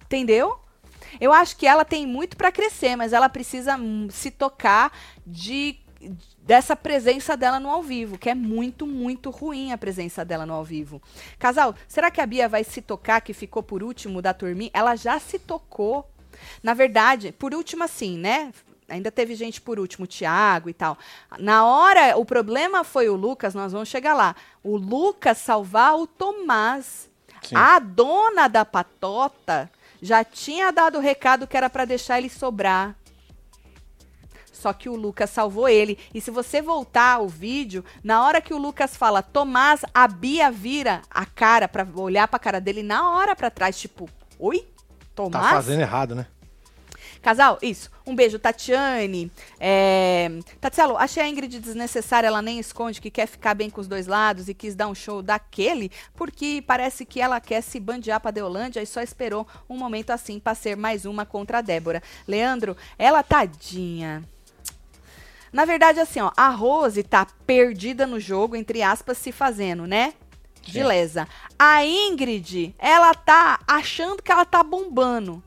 Entendeu? Eu acho que ela tem muito pra crescer, mas ela precisa hum, se tocar de dessa presença dela no ao vivo, que é muito, muito ruim a presença dela no ao vivo. Casal, será que a Bia vai se tocar que ficou por último da turminha? Ela já se tocou. Na verdade, por último assim, né? Ainda teve gente por último, o Thiago e tal. Na hora, o problema foi o Lucas, nós vamos chegar lá. O Lucas salvar o Tomás. Sim. A dona da patota já tinha dado o recado que era pra deixar ele sobrar. Só que o Lucas salvou ele. E se você voltar o vídeo, na hora que o Lucas fala Tomás, a Bia vira a cara pra olhar pra cara dele na hora pra trás, tipo, oi? Tá Tomás? fazendo errado, né? Casal, isso. Um beijo, Tatiane. É... Tatielo, achei a Ingrid desnecessária, ela nem esconde que quer ficar bem com os dois lados e quis dar um show daquele, porque parece que ela quer se bandear pra Deolândia e só esperou um momento assim pra ser mais uma contra a Débora. Leandro, ela tadinha. Na verdade, assim, ó, a Rose tá perdida no jogo, entre aspas, se fazendo, né? Sim. lesa. A Ingrid, ela tá achando que ela tá bombando.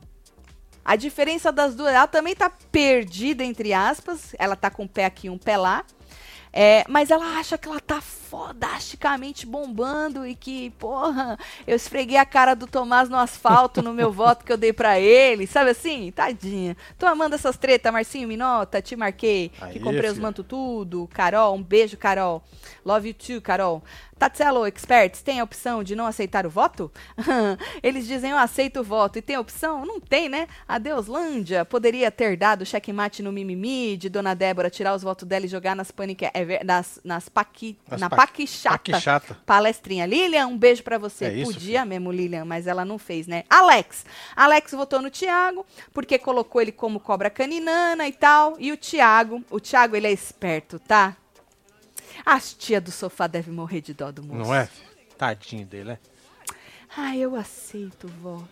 A diferença das duas, ela também tá perdida, entre aspas. Ela tá com um pé aqui e um pé lá. É, mas ela acha que ela tá fodasticamente bombando e que, porra, eu esfreguei a cara do Tomás no asfalto no meu voto que eu dei pra ele. Sabe assim? Tadinha. Tô amando essas tretas, Marcinho Minota, te marquei. que Aí, comprei os filha. manto tudo. Carol, um beijo, Carol. Love you too, Carol. Tatselo, experts, tem a opção de não aceitar o voto? Eles dizem eu aceito o voto e tem a opção? Não tem, né? Adeus, Lândia. Poderia ter dado checkmate no mimimi de Dona Débora, tirar os votos dela e jogar nas panique... é nas, nas paqui... Nas na paquichata. paquichata. Palestrinha. Lilian, um beijo pra você. É isso, Podia mesmo, Lilian, mas ela não fez, né? Alex. Alex votou no Thiago, porque colocou ele como cobra caninana e tal. E o Thiago, o Thiago, ele é esperto, tá? As tia do sofá devem morrer de dó do moço. Não é? filho? Tadinho dele, né? Ah, eu aceito o voto.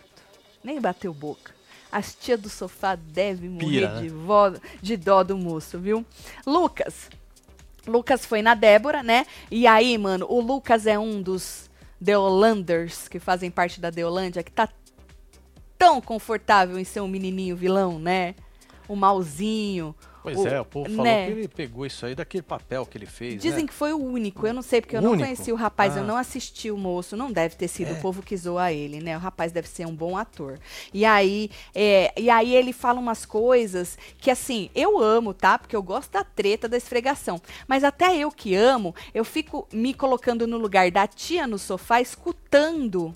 Nem bateu boca. As tia do sofá devem morrer Pira, né? de, vo- de dó do moço, viu? Lucas. Lucas foi na Débora, né? E aí, mano, o Lucas é um dos Deolanders que fazem parte da Deolândia que tá tão confortável em ser um menininho vilão, né? O malzinho. Pois o- é, o povo falou né? que ele pegou isso aí daquele papel que ele fez, Dizem né? que foi o único, eu não sei, porque eu O não único? conheci o rapaz, eu Ah. não assisti o moço, não deve ter sido É. o povo que zoa ele, né? O rapaz deve ser um bom ator. E aí, é, e aí ele fala umas coisas que, assim, eu amo, tá? Porque eu gosto da treta, da esfregação. Mas até eu que amo, eu fico me colocando no lugar da tia no sofá, escutando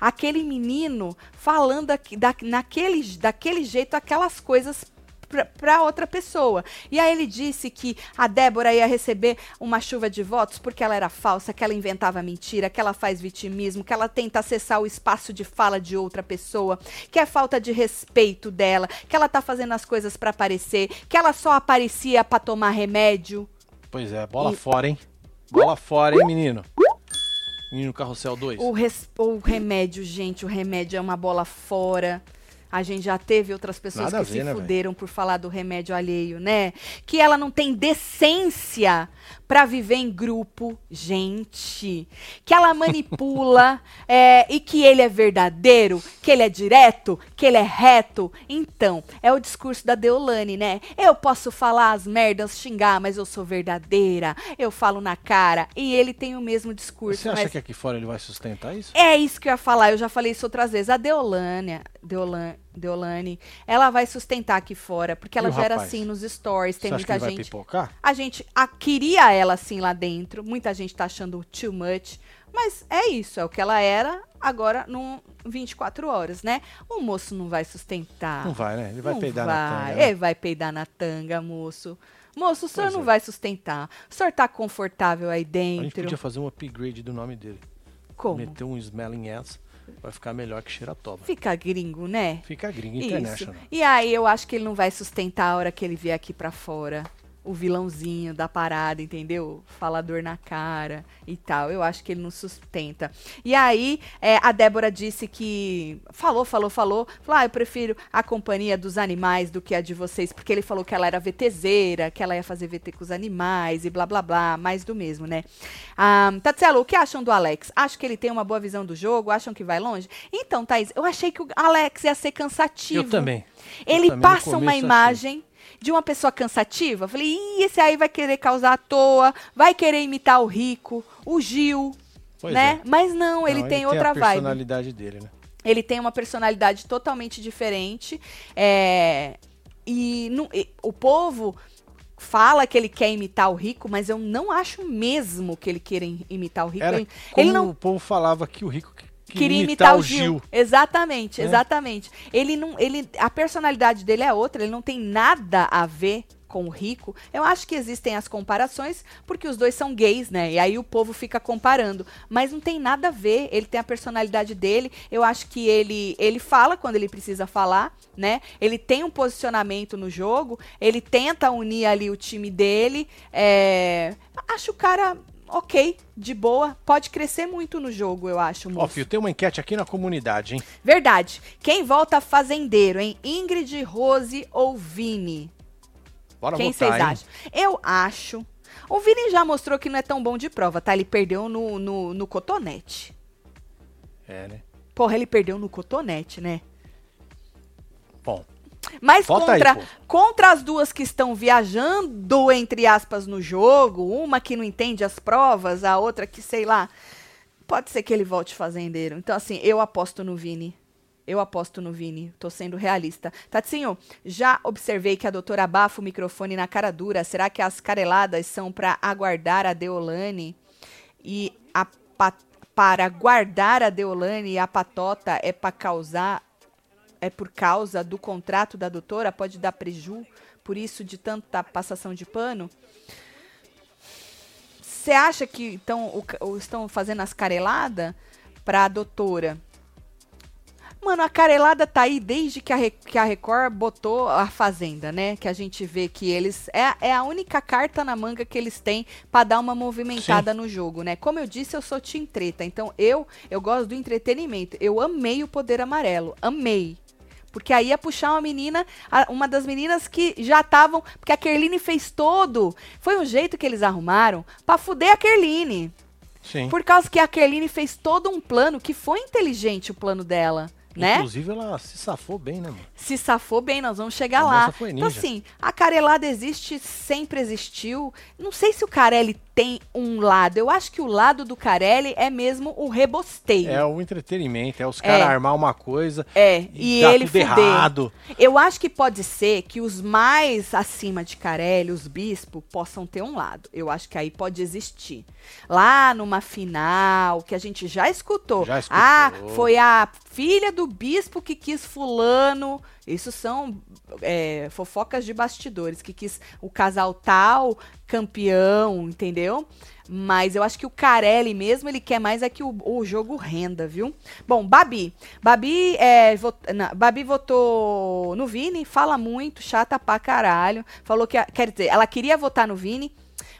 aquele menino falando aqui, da, naquele, daquele jeito aquelas coisas para outra pessoa. E aí ele disse que a Débora ia receber uma chuva de votos porque ela era falsa, que ela inventava mentira, que ela faz vitimismo, que ela tenta acessar o espaço de fala de outra pessoa, que é falta de respeito dela, que ela tá fazendo as coisas para aparecer, que ela só aparecia para tomar remédio. Pois é, bola e... fora, hein? Bola fora, hein, menino? Menino Carrossel 2. O, res... o remédio, gente, o remédio é uma bola fora. A gente já teve outras pessoas Nada que ver, se né, fuderam véio? por falar do remédio alheio, né? Que ela não tem decência para viver em grupo, gente. Que ela manipula é, e que ele é verdadeiro, que ele é direto, que ele é reto. Então, é o discurso da Deolane, né? Eu posso falar as merdas, xingar, mas eu sou verdadeira. Eu falo na cara. E ele tem o mesmo discurso. Você acha mas... que aqui fora ele vai sustentar isso? É isso que eu ia falar. Eu já falei isso outras vezes. A Deolane, Deolane, Deolane ela vai sustentar aqui fora, porque ela já era assim nos stories. Tem muita acha que gente. Vai pipocar? A gente a, queria ela assim lá dentro. Muita gente tá achando too much. Mas é isso, é o que ela era agora num 24 horas, né? O moço não vai sustentar. Não vai, né? Ele vai peidar vai. na tanga. Né? Ele vai peidar na tanga, moço. Moço, o senhor Pois não é. vai sustentar. O senhor tá confortável aí A gente dentro. podia fazer um upgrade do nome dele. Como? Meter um smelling ass. Vai ficar melhor que cheiratoba. Fica gringo, né? Fica gringo Isso. international. E aí eu acho que ele não vai sustentar a hora que ele vier aqui pra fora. O vilãozinho da parada, entendeu? Falador na cara e tal. Eu acho que ele não sustenta. E aí, é, a Débora disse que. Falou, falou, falou. Falou: ah, eu prefiro a companhia dos animais do que a de vocês. Porque ele falou que ela era VTZera, que ela ia fazer VT com os animais e blá blá blá. Mais do mesmo, né? Ah, Tatselo, o que acham do Alex? Acho que ele tem uma boa visão do jogo? Acham que vai longe? Então, Thaís, eu achei que o Alex ia ser cansativo. Eu também. Eu Ele também no passa uma achei. De uma pessoa cansativa. Eu Falei, Ih, esse aí vai querer causar à toa, vai querer imitar o Rico, o Gil, Pois né? é. Mas não, ele Não, tem outra a vibe. personalidade dele, né? Ele tem uma personalidade totalmente diferente. é, e, não- e o povo fala que ele quer imitar o Rico, mas eu não acho mesmo que ele queira im- imitar o Rico. Era ele como ele não o povo falava que o rico queria imitar o Gil. Exatamente, exatamente. Ele não, ele, a personalidade dele é outra, ele não tem nada a ver com o rico. Eu acho que existem as comparações porque os dois são gays, né? E aí o povo fica comparando, mas não tem nada a ver. Ele tem a personalidade dele. Eu acho que ele ele fala quando ele precisa falar, né? Ele tem um posicionamento no jogo. Ele tenta unir ali o time dele. É, acho o cara ok, de boa. Pode crescer muito no jogo, eu acho. Ó, filho, tem uma enquete aqui na comunidade, hein? Verdade. Quem volta fazendeiro, hein? Ingrid, Rose ou Vini? Bora Quem vocês acham? Eu acho. O Vini já mostrou que não é tão bom de prova, tá? Ele perdeu no, no, no cotonete. É, né? Porra, ele perdeu no cotonete, né? Bom, Mas Vota aí, contra, contra as duas que estão viajando, entre aspas, no jogo, uma que não entende as provas, a outra que, sei lá, pode ser que ele volte fazendeiro. Então, assim, eu aposto no Vini. Eu aposto no Vini, tô sendo realista. Tatinho, já observei que a doutora abafa o microfone na cara dura. Será que as careladas são para aguardar a Deolane? E a pa- para guardar a Deolane e a patota é para causar é por causa do contrato da doutora, pode dar preju, por isso de tanta passação de pano. Você acha que então, o estão fazendo as careladas para a doutora? Mano, a carelada tá aí desde que a, que a Record botou a Fazenda, né? Que a gente vê que eles. É, é a única carta na manga que eles têm pra dar uma movimentada no jogo, né? Como eu disse, eu sou Team Treta. Então eu, eu gosto do entretenimento. Eu amei o Poder Amarelo. Amei. Porque aí ia puxar uma menina, uma das meninas que já estavam. Porque a Kerline fez todo. Foi um jeito que eles arrumaram pra fuder a Kerline. sim. Por causa que a Kerline fez todo um plano que foi inteligente o plano dela, né? Inclusive, ela se safou bem, né, mano? Se safou bem, nós vamos chegar A lá. Então, assim, a carelada existe, sempre existiu. Não sei se o Carelli tem um lado. Eu acho que o lado do Carelli é mesmo o rebosteio. É o entretenimento, é os caras armar uma coisa É, e, e ele tudo fuder. errado. Eu acho que pode ser que os mais acima de Carelli, os bispos, possam ter um lado. Eu acho que aí pode existir. Lá numa final, que a gente já escutou. Já escutou. Ah, foi a filha do bispo que quis fulano. Isso são é, fofocas de bastidores, que quis o casal tal campeão, entendeu? Mas eu acho que o Carelli mesmo, ele quer mais é que o, o jogo renda, viu? Bom, Babi. Babi, é, vot, não, Babi votou no Vini, fala muito, chata pra caralho. Falou que, quer dizer, ela queria votar no Vini,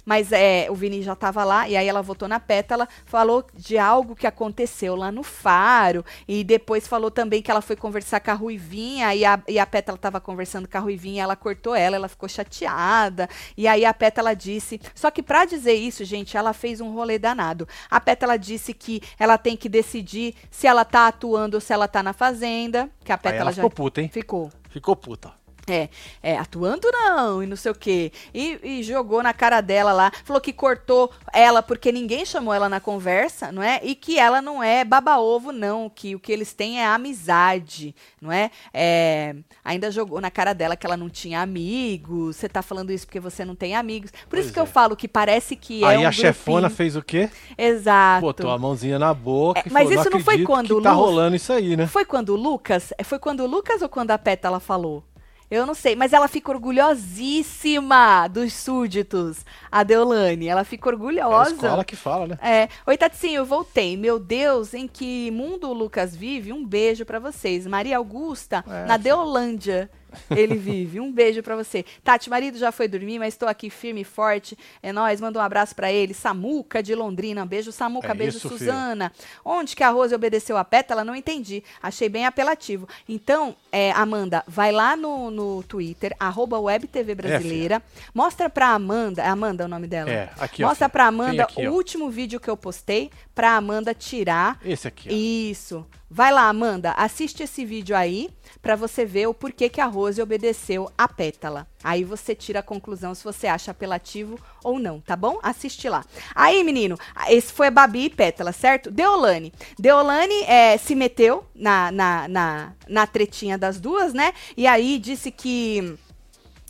mas é, o Vini já tava lá, e aí ela votou na Pétala, falou de algo que aconteceu lá no Faro, e depois falou também que ela foi conversar com a Ruivinha, e a, e a Pétala tava conversando com a Ruivinha, ela cortou ela, ela ficou chateada, e aí a Pétala disse, só que pra dizer isso, gente, ela fez um rolê danado. A Pétala disse que ela tem que decidir se ela tá atuando ou se ela tá na fazenda, que a Pétala ela já ficou puta, hein? ficou. Ficou puta. É, é, atuando não, e não sei o quê. E, e jogou na cara dela lá, falou que cortou ela porque ninguém chamou ela na conversa, não é? E que ela não é baba-ovo, não, que o que eles têm é amizade, não é? é? Ainda jogou na cara dela que ela não tinha amigos, você tá falando isso porque você não tem amigos. Por Pois isso que é. eu falo que parece que Aí é um a chefona grupinho. fez o quê? Exato. Botou a mãozinha na boca É, e mas falou, isso não foi acredito quando que tá o Lu- rolando isso aí, né? Foi quando o Lucas? Foi quando o Lucas ou quando a Pétala falou? Eu não sei, mas ela fica orgulhosíssima dos súditos, a Deolane. Ela fica É a orgulhosa. escola que fala, né? É. Oi, Tatinho, eu voltei. Meu Deus, em que mundo o Lucas vive? Um beijo pra vocês. Maria Augusta, É, na. Deolândia. Ele vive. Um beijo pra você. Tati, marido já foi dormir, mas estou aqui firme e forte. É nóis, manda um abraço pra ele. Samuca de Londrina. Beijo, Samuca. É beijo, isso, filho. Suzana. Onde que a Rose obedeceu a pétala? Não entendi. Achei bem apelativo. Então, é, Amanda, vai lá no, no Twitter, arroba WebTV Brasileira. mostra pra Amanda. É Amanda o nome dela? É, aqui, ó, Mostra filho. pra Amanda aqui, o ó. último vídeo que eu postei pra Amanda tirar. Esse aqui, ó. Isso. Vai lá, Amanda, assiste esse vídeo aí pra você ver o porquê que a Rose obedeceu a pétala. Aí você tira a conclusão se você acha apelativo ou não, tá bom? Assiste lá. Aí, menino, esse foi a Babi e Pétala, certo? Deolane. Deolane é, se meteu na, na, na, na tretinha das duas, né? E aí disse que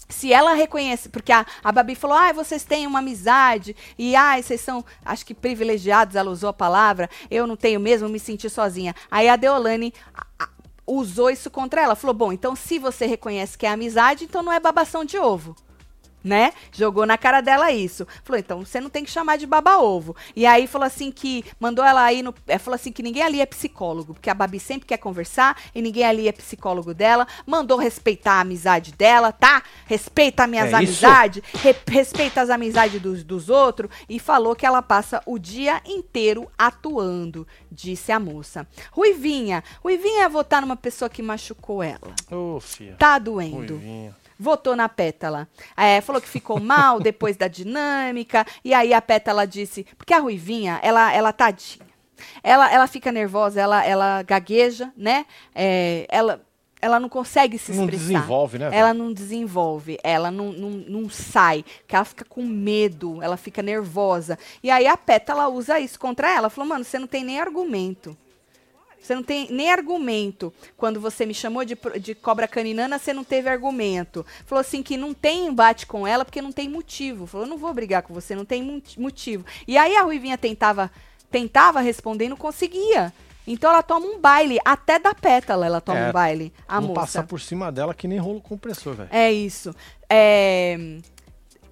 se ela reconhece, porque a, a Babi falou, ah, vocês têm uma amizade, e ah, vocês são, acho que privilegiados, ela usou a palavra, eu não tenho mesmo, me senti sozinha. Aí a Deolane usou isso contra ela, falou, bom, então se você reconhece que é amizade, então não é babação de ovo. Né? Jogou na cara dela isso. Falou, então você não tem que chamar de baba-ovo. E aí falou assim que. Mandou ela aí no. É, falou assim que ninguém ali é psicólogo, porque a Babi sempre quer conversar e ninguém ali é psicólogo dela. Mandou respeitar a amizade dela, tá? Respeita as minhas É amizades, re- respeita as amizades dos, dos outros. E falou que ela passa o dia inteiro atuando, disse a moça. Ruivinha. Ruivinha é votar numa pessoa que machucou ela. Ô, fia. Tá doendo Ruivinho. Votou na Pétala. É, falou que ficou mal depois da dinâmica. E aí a Pétala disse. Porque a Ruivinha, ela, ela tadinha. Ela, ela fica nervosa, ela, ela gagueja, né? É, ela, ela não consegue se Não expressar. desenvolve, né? velho? Ela não desenvolve, ela não, não, não sai, que ela fica com medo, ela fica nervosa. E aí a Pétala usa isso contra ela. Falou, mano, você não tem nem argumento. Você não tem nem argumento. Quando você me chamou de, de cobra caninana, você não teve argumento. Falou assim que não tem embate com ela porque não tem motivo. Falou, não vou brigar com você, não tem motivo. E aí a Ruivinha tentava, tentava responder e não conseguia. Então ela toma um baile, até da pétala ela toma É, um baile, a moça. passar por cima dela que nem rolo compressor, velho. É isso. É...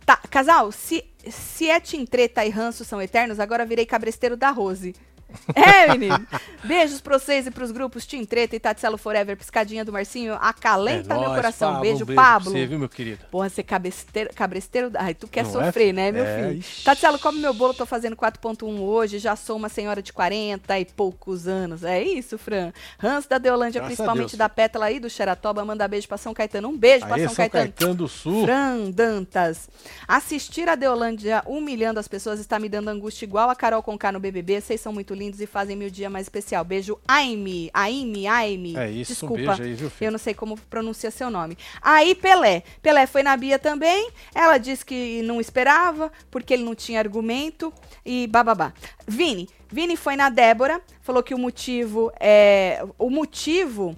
Tá, casal, se, se é Tim Treta e Ranço são eternos, agora virei cabresteiro da Rose. É, menino. Beijos pra vocês e pros grupos Tim Treta e Tatselo Forever. Piscadinha do Marcinho. Acalenta É meu nóis, coração. Pablo, Beijo, beijo Pablo. Pra você, viu, meu querido? Porra, ser cabresteiro, cabresteiro. Ai, tu quer Não é, sofrer, né, meu É, filho? ixi. Tatselo, come meu bolo, tô fazendo 4.1 hoje. Já sou uma senhora de 40 e poucos anos. É isso, Fran. Hans da Deolândia, Graças principalmente da Pétala aí do Xeratoba. Manda beijo pra São Caetano. Um beijo pra Aí, São, São Caetano. Caetano do Sul. Fran Dantas. Assistir a Deolândia humilhando as pessoas está me dando angústia igual a Carol Conká no BBB. Vocês são muito lindos. Lindos e fazem meu dia mais especial. Beijo, Aime. Aime, Aime. É isso, Desculpa. um beijo aí, viu, filho? Eu não sei como pronuncia seu nome. Aí, Pelé. Pelé foi na Bia também. Ela disse que não esperava, porque ele não tinha argumento. E bababá. Vini. Vini foi na Débora. Falou que o motivo é. O motivo.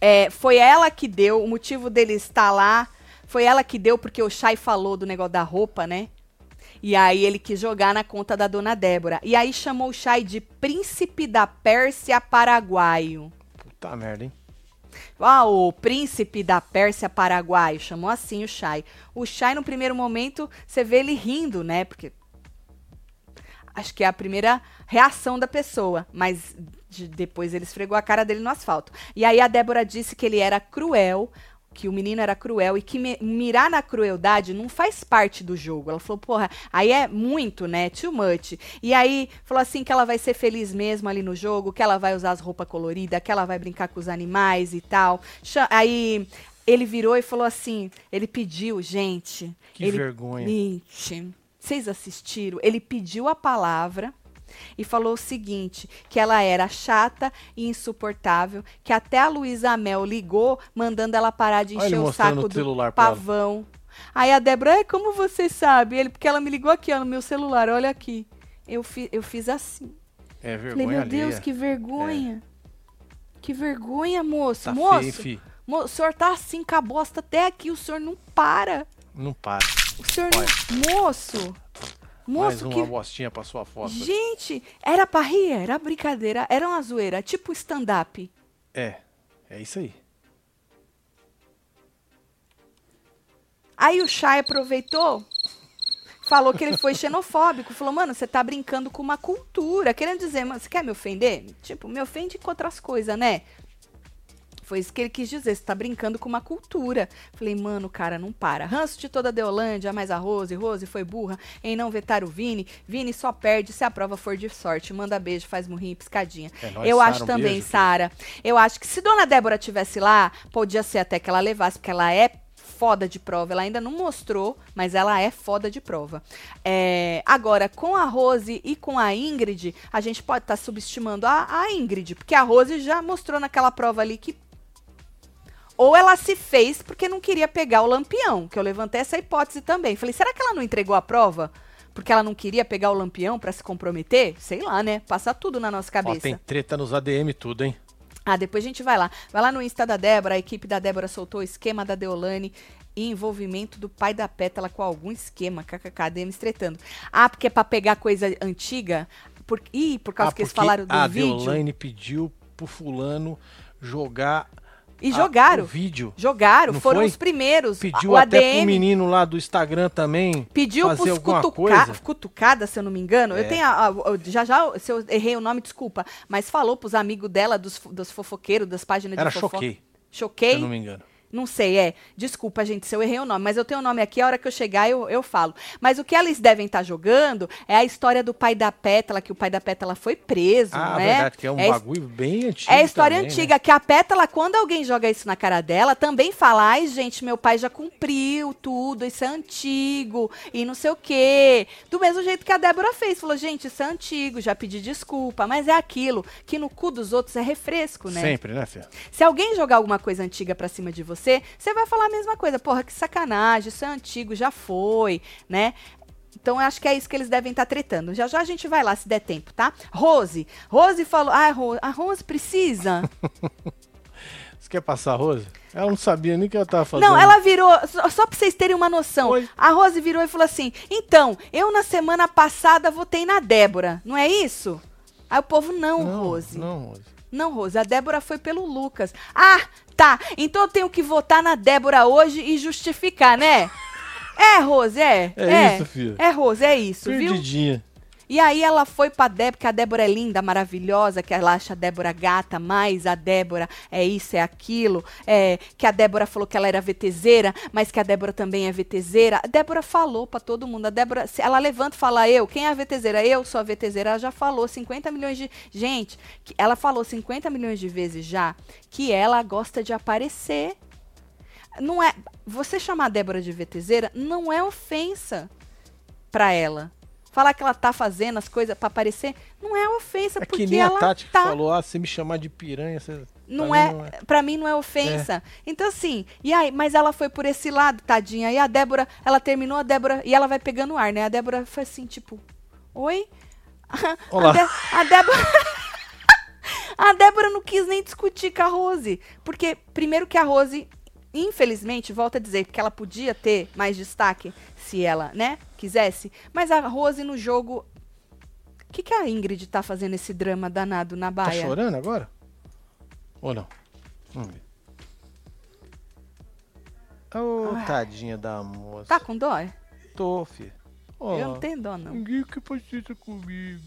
É, foi ela que deu. O motivo dele estar lá. Foi ela que deu, porque o Chay falou do negócio da roupa, né? E aí ele quis jogar na conta da dona Débora. E aí chamou o Chay de príncipe da Pérsia paraguaio. Puta merda, hein? Ah, o príncipe da Pérsia paraguaio. Chamou assim o Chay. O Chay, no primeiro momento, você vê ele rindo, né? Porque. Acho que é a primeira reação da pessoa. Mas de- depois ele esfregou a cara dele no asfalto. E aí a Débora disse que ele era cruel. Que o menino era cruel e que mirar na crueldade não faz parte do jogo. Ela falou, porra, aí é muito, né? Too much. E aí falou assim que ela vai ser feliz mesmo ali no jogo, que ela vai usar as roupas coloridas, que ela vai brincar com os animais e tal. Aí ele virou e falou assim: ele pediu, gente. Que ele, vergonha. Gente, vocês assistiram? Ele pediu a palavra e falou o seguinte: que ela era chata e insuportável, que até a Luísa Mel ligou, mandando ela parar de encher o saco o do pavão. Aí a Débora, "É, como você sabe? Ele, porque ela me ligou aqui, ó, no meu celular, olha aqui. Eu, fi, eu fiz assim. É vergonha Falei, meu alheia. Deus, que vergonha. Que vergonha, moço. Tá moço, feio, fi. mo- o senhor tá assim com a bosta até aqui, o senhor não para. Não para. O senhor Olha. não. Moço! Mais Moço, uma que. bostinha pra sua foto. Gente, era pra rir, era brincadeira, era uma zoeira, tipo stand-up. É, é isso aí. Aí o Chay aproveitou, falou que ele foi xenofóbico, falou, mano, você tá brincando com uma cultura, querendo dizer, mano, você quer me ofender? Tipo, me ofende com outras coisas, né? Foi isso que ele quis dizer, você tá brincando com uma cultura. Falei, mano, cara, não para. Ranço de toda a Deolândia, mais a Rose. Rose foi burra em não vetar o Vini. Vini só perde se a prova for de sorte. Manda beijo, faz murrinho e piscadinha. É nóis, Eu Sara, acho um também. Sara. Eu acho que se Dona Débora tivesse lá, podia ser até que ela levasse, porque ela é foda de prova. Ela ainda não mostrou, mas ela é foda de prova. É, agora, com a Rose e com a Ingrid, a gente pode estar subestimando a, a Ingrid, porque a Rose já mostrou naquela prova ali que ou ela se fez porque não queria pegar o lampião, que eu levantei essa hipótese também. Falei, será que ela não entregou a prova? Porque ela não queria pegar o lampião pra se comprometer? Sei lá, né? Passa tudo na nossa Ó, cabeça. tem treta nos ADM tudo, hein? Ah, depois a gente vai lá. Vai lá no Insta da Débora, a equipe da Débora soltou o esquema da Deolane e envolvimento do pai da Pétala com algum esquema. KKK, DM tretando. Ah, porque é pra pegar coisa antiga? Por... Ih, por causa Ah, que eles falaram do a vídeo. Deolane pediu pro fulano jogar E jogaram. o vídeo. Jogaram, Não foram foi? os primeiros. Pediu o até ADM pro menino lá do Instagram também Pediu fazer pros alguma cutuca coisa. cutucada, se eu não me engano. É. Eu tenho. a- a- já já, se eu errei o nome, desculpa. Mas falou pros amigos dela, dos, dos fofoqueiros, das páginas Era de fofoca. choquei, se Choquei? eu não me engano. Não sei, é. Desculpa, gente, se eu errei o nome, mas eu tenho o nome aqui, a hora que eu chegar eu, eu falo. Mas o que eles devem estar jogando é a história do pai da Pétala, que o pai da Pétala foi preso, Ah, né? verdade, que é um é, bagulho bem antigo. é a história também, né? antiga, que a Pétala, quando alguém joga isso na cara dela, também fala, ai, gente, meu pai já cumpriu tudo, isso é antigo, e não sei o quê. Do mesmo jeito que a Débora fez, falou, gente, isso é antigo, já pedi desculpa, mas é aquilo, que no cu dos outros é refresco, né? Sempre, né, Fê? Se alguém jogar alguma coisa antiga pra cima de você, você vai falar a mesma coisa. Porra, que sacanagem, isso é antigo, já foi, né? Então, eu acho que é isso que eles devem estar tretando. Já já a gente vai lá, se der tempo, tá? Rose. Rose falou. Ah, Rose, a Rose precisa. Você quer passar a Rose? Ela não sabia nem o que ela tava fazendo. Não, ela virou. Só, só pra vocês terem uma noção. Oi. A Rose virou e falou assim: então, eu na semana passada votei na Débora, não é isso? Aí o povo, não, Não, Rose. Não, Rose. Não, Rose, a Débora foi pelo Lucas. Ah, tá. Então eu tenho que votar na Débora hoje e justificar, né? É, Rose, é. É isso, filha. É, Rose, é isso, viu? E aí ela foi pra Débora, que a Débora é linda, maravilhosa, que ela acha a Débora gata, mas a Débora é isso, é aquilo. É, que a Débora falou que ela era VTZera, mas que a Débora também é VTZera. A Débora falou pra todo mundo. A Débora, ela levanta e fala, eu, quem é a VTZera? Eu sou a VTZera. Ela já falou 50 milhões de. Gente, ela falou 50 milhões de vezes já que ela gosta de aparecer. Não é. Você chamar a Débora de VTZera não é ofensa pra ela. Falar que ela tá fazendo as coisas pra aparecer, não é ofensa, É porque que nem ela a Tati que tá. falou, ah, se me chamar de piranha, você... Não pra é, mim pra mim não é ofensa. Então assim, e aí, mas ela foi por esse lado, tadinha. E a Débora, ela terminou a Débora e ela vai pegando ar, né? A Débora foi assim, tipo, oi? Olá. A, Dé- a Débora A Débora não quis nem discutir com a Rose, porque primeiro que a Rose Infelizmente, volto a dizer que ela podia ter mais destaque se ela, né, quisesse. Mas a Rose no jogo. O que, que a Ingrid tá fazendo esse drama danado na Tá baia? chorando agora? Ou não? Vamos ver. Ô, tadinha da moça. Tá com dó? Tô, filho. Eu não tenho dó, não. Ninguém que paciência comigo.